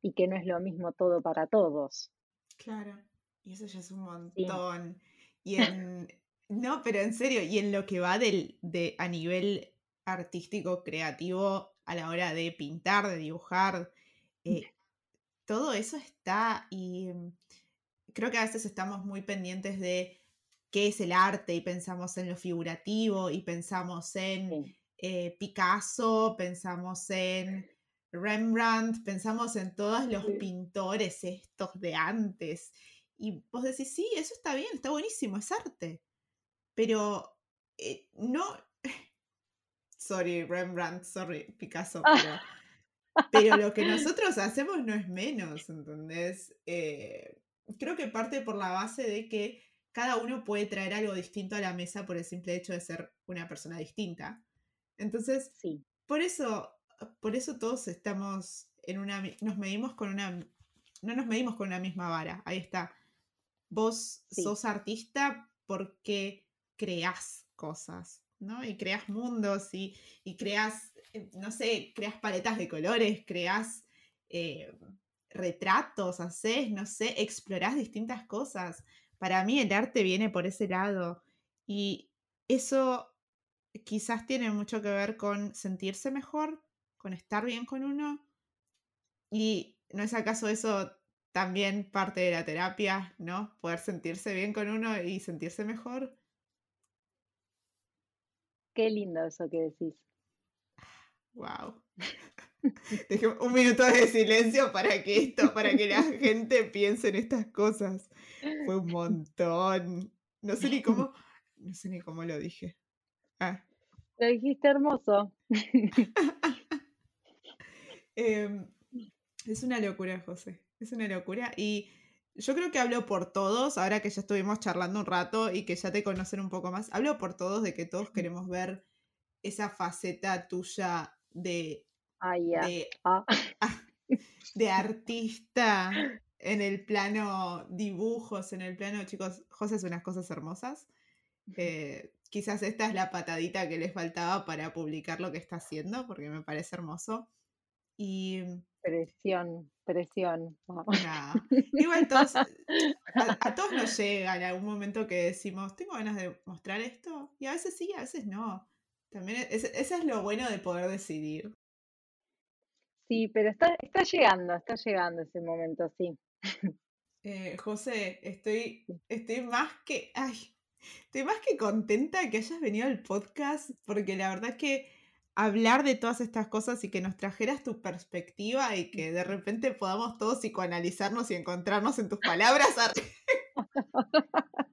y que no es lo mismo todo para todos. Claro. Y eso ya es un montón. Y [laughs] en, no, pero en serio, y en lo que va del, de, a nivel artístico, creativo, a la hora de pintar, de dibujar, eh, todo eso está y mm, creo que a veces estamos muy pendientes de qué es el arte y pensamos en lo figurativo y pensamos en eh, Picasso, pensamos en Rembrandt, pensamos en todos los pintores estos de antes y vos decís, sí, eso está bien, está buenísimo, es arte. Pero eh, no. [laughs] sorry, Rembrandt, sorry, Picasso, [laughs] pero, lo que nosotros hacemos no es menos, ¿entendés? Eh, creo que parte por la base de que cada uno puede traer algo distinto a la mesa por el simple hecho de ser una persona distinta. Entonces, sí. por eso, por eso todos estamos en una. Nos medimos con una. No nos medimos con una misma vara. Ahí está. Vos sos artista porque creás cosas, ¿no? Y creás mundos y, y creás, eh, no sé, creás paletas de colores, creás eh, retratos, haces, no sé, explorás distintas cosas. Para mí el arte viene por ese lado y eso quizás tiene mucho que ver con sentirse mejor, con estar bien con uno. ¿Y no es acaso eso también parte de la terapia, ¿no? Poder sentirse bien con uno y sentirse mejor. Qué lindo eso que decís. Wow. [laughs] un minuto de silencio para que esto, para que la gente piense en estas cosas. Fue un montón. No sé ni cómo, no sé ni cómo lo dije. Ah. Lo dijiste hermoso. [laughs] Em, es una locura, José. Es una locura. Y yo creo que hablo por todos, ahora que ya estuvimos charlando un rato y que ya te conocen un poco más. Hablo por todos de que todos queremos ver esa faceta tuya de, ah, de, [laughs] de, artista en el plano dibujos, en el plano, chicos, José hace unas cosas hermosas. Eh, quizás esta es la patadita que les faltaba para publicar lo que está haciendo, porque me parece hermoso. Y Presión, presión. Igual todos, a, todos nos [laughs] llega en algún momento que decimos, tengo ganas de mostrar esto, y a veces sí, a veces no. También es, eso es lo bueno de poder decidir. Sí, pero está, está llegando, está llegando ese momento, sí. [laughs] Eh, José, estoy, estoy más que, ay, estoy más que contenta que hayas venido al podcast, porque la verdad es que hablar de todas estas cosas y que nos trajeras tu perspectiva y que de repente podamos todos psicoanalizarnos y encontrarnos en tus palabras. [laughs]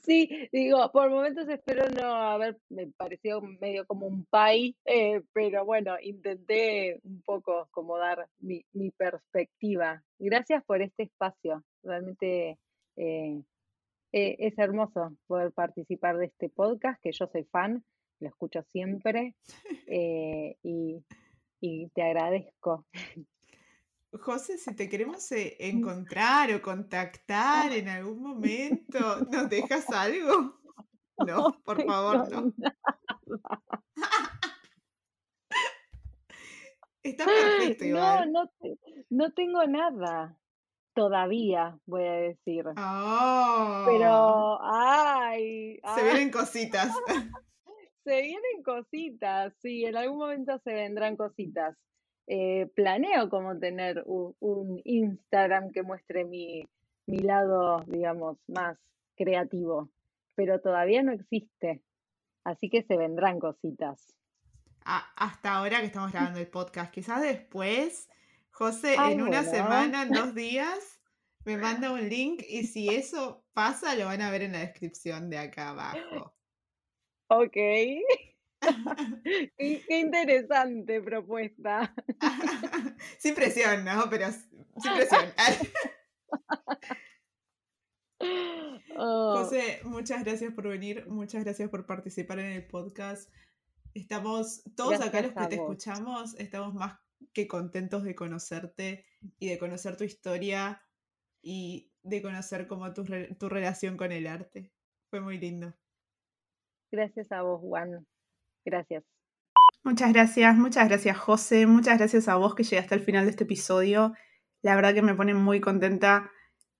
Sí, digo, por momentos espero no haber me pareció medio como un pay, eh, pero bueno, intenté un poco como dar mi, perspectiva. Gracias por este espacio, realmente eh, eh, es hermoso poder participar de este podcast, que yo soy fan, lo escucho siempre y, y te agradezco. José, si te queremos eh, encontrar o contactar en algún momento, ¿nos dejas algo? [laughs] No, por favor, no. [laughs] Está [laughs] perfecto, igual. No, no, tengo nada. Todavía, voy a decir. Oh. Pero, ay. Se vienen cositas. Se vienen cositas, sí, en algún momento se vendrán cositas. Eh, planeo como tener un, Instagram que muestre mi, lado, digamos, más creativo, pero todavía no existe, así que se vendrán cositas. hasta ahora que estamos grabando el podcast, quizás después, José, en una semana, en dos días, me [laughs] manda un link y si eso pasa, lo van a ver en la descripción de acá abajo. Ok. [laughs] [laughs] qué, interesante propuesta. [laughs] sin presión, ¿no? Pero sin presión. Oh. José, muchas gracias por venir, muchas gracias por participar en el podcast. Estamos, todos acá los que te escuchamos, estamos más que contentos de conocerte y de conocer tu historia y de conocer cómo tu, tu relación con el arte. Fue muy lindo. Gracias a vos, Juan. Gracias. Muchas gracias, muchas gracias José, muchas gracias a vos que llegaste al final de este episodio. La verdad que me pone muy contenta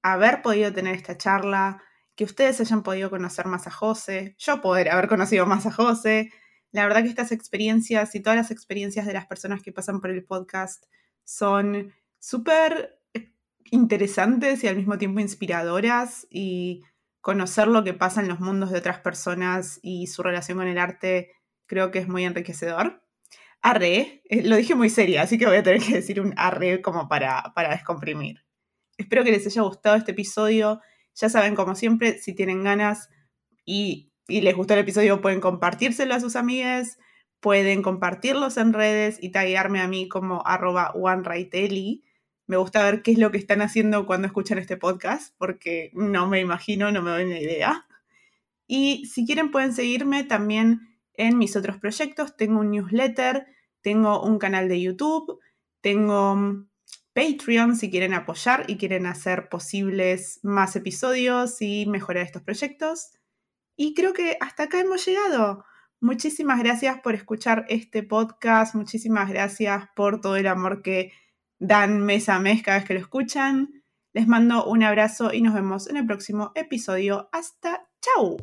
haber podido tener esta charla, que ustedes hayan podido conocer más a José, yo poder haber conocido más a José. La verdad que estas experiencias y todas las experiencias de las personas que pasan por el podcast son súper interesantes y al mismo tiempo inspiradoras y conocer lo que pasa en los mundos de otras personas y su relación con el arte creo que es muy enriquecedor. Arre, eh, lo dije muy seria, así que voy a tener que decir un arre como para, para descomprimir. Espero que les haya gustado este episodio. Ya saben, como siempre, si tienen ganas y, les gustó el episodio, pueden compartírselo a sus amigas, pueden compartirlos en redes y taguearme a mí como arroba Me gusta ver qué es lo que están haciendo cuando escuchan este podcast, porque no me imagino, no me doy ni idea. Y si quieren pueden seguirme también en mis otros proyectos. Tengo un newsletter, tengo un canal de YouTube, tengo mm, Patreon si quieren apoyar y quieren hacer posibles más episodios y mejorar estos proyectos. Y creo que hasta acá hemos llegado. Muchísimas gracias por escuchar este podcast, muchísimas gracias por todo el amor que dan mes a mes cada vez que lo escuchan. Les mando un abrazo y nos vemos en el próximo episodio. Hasta chau.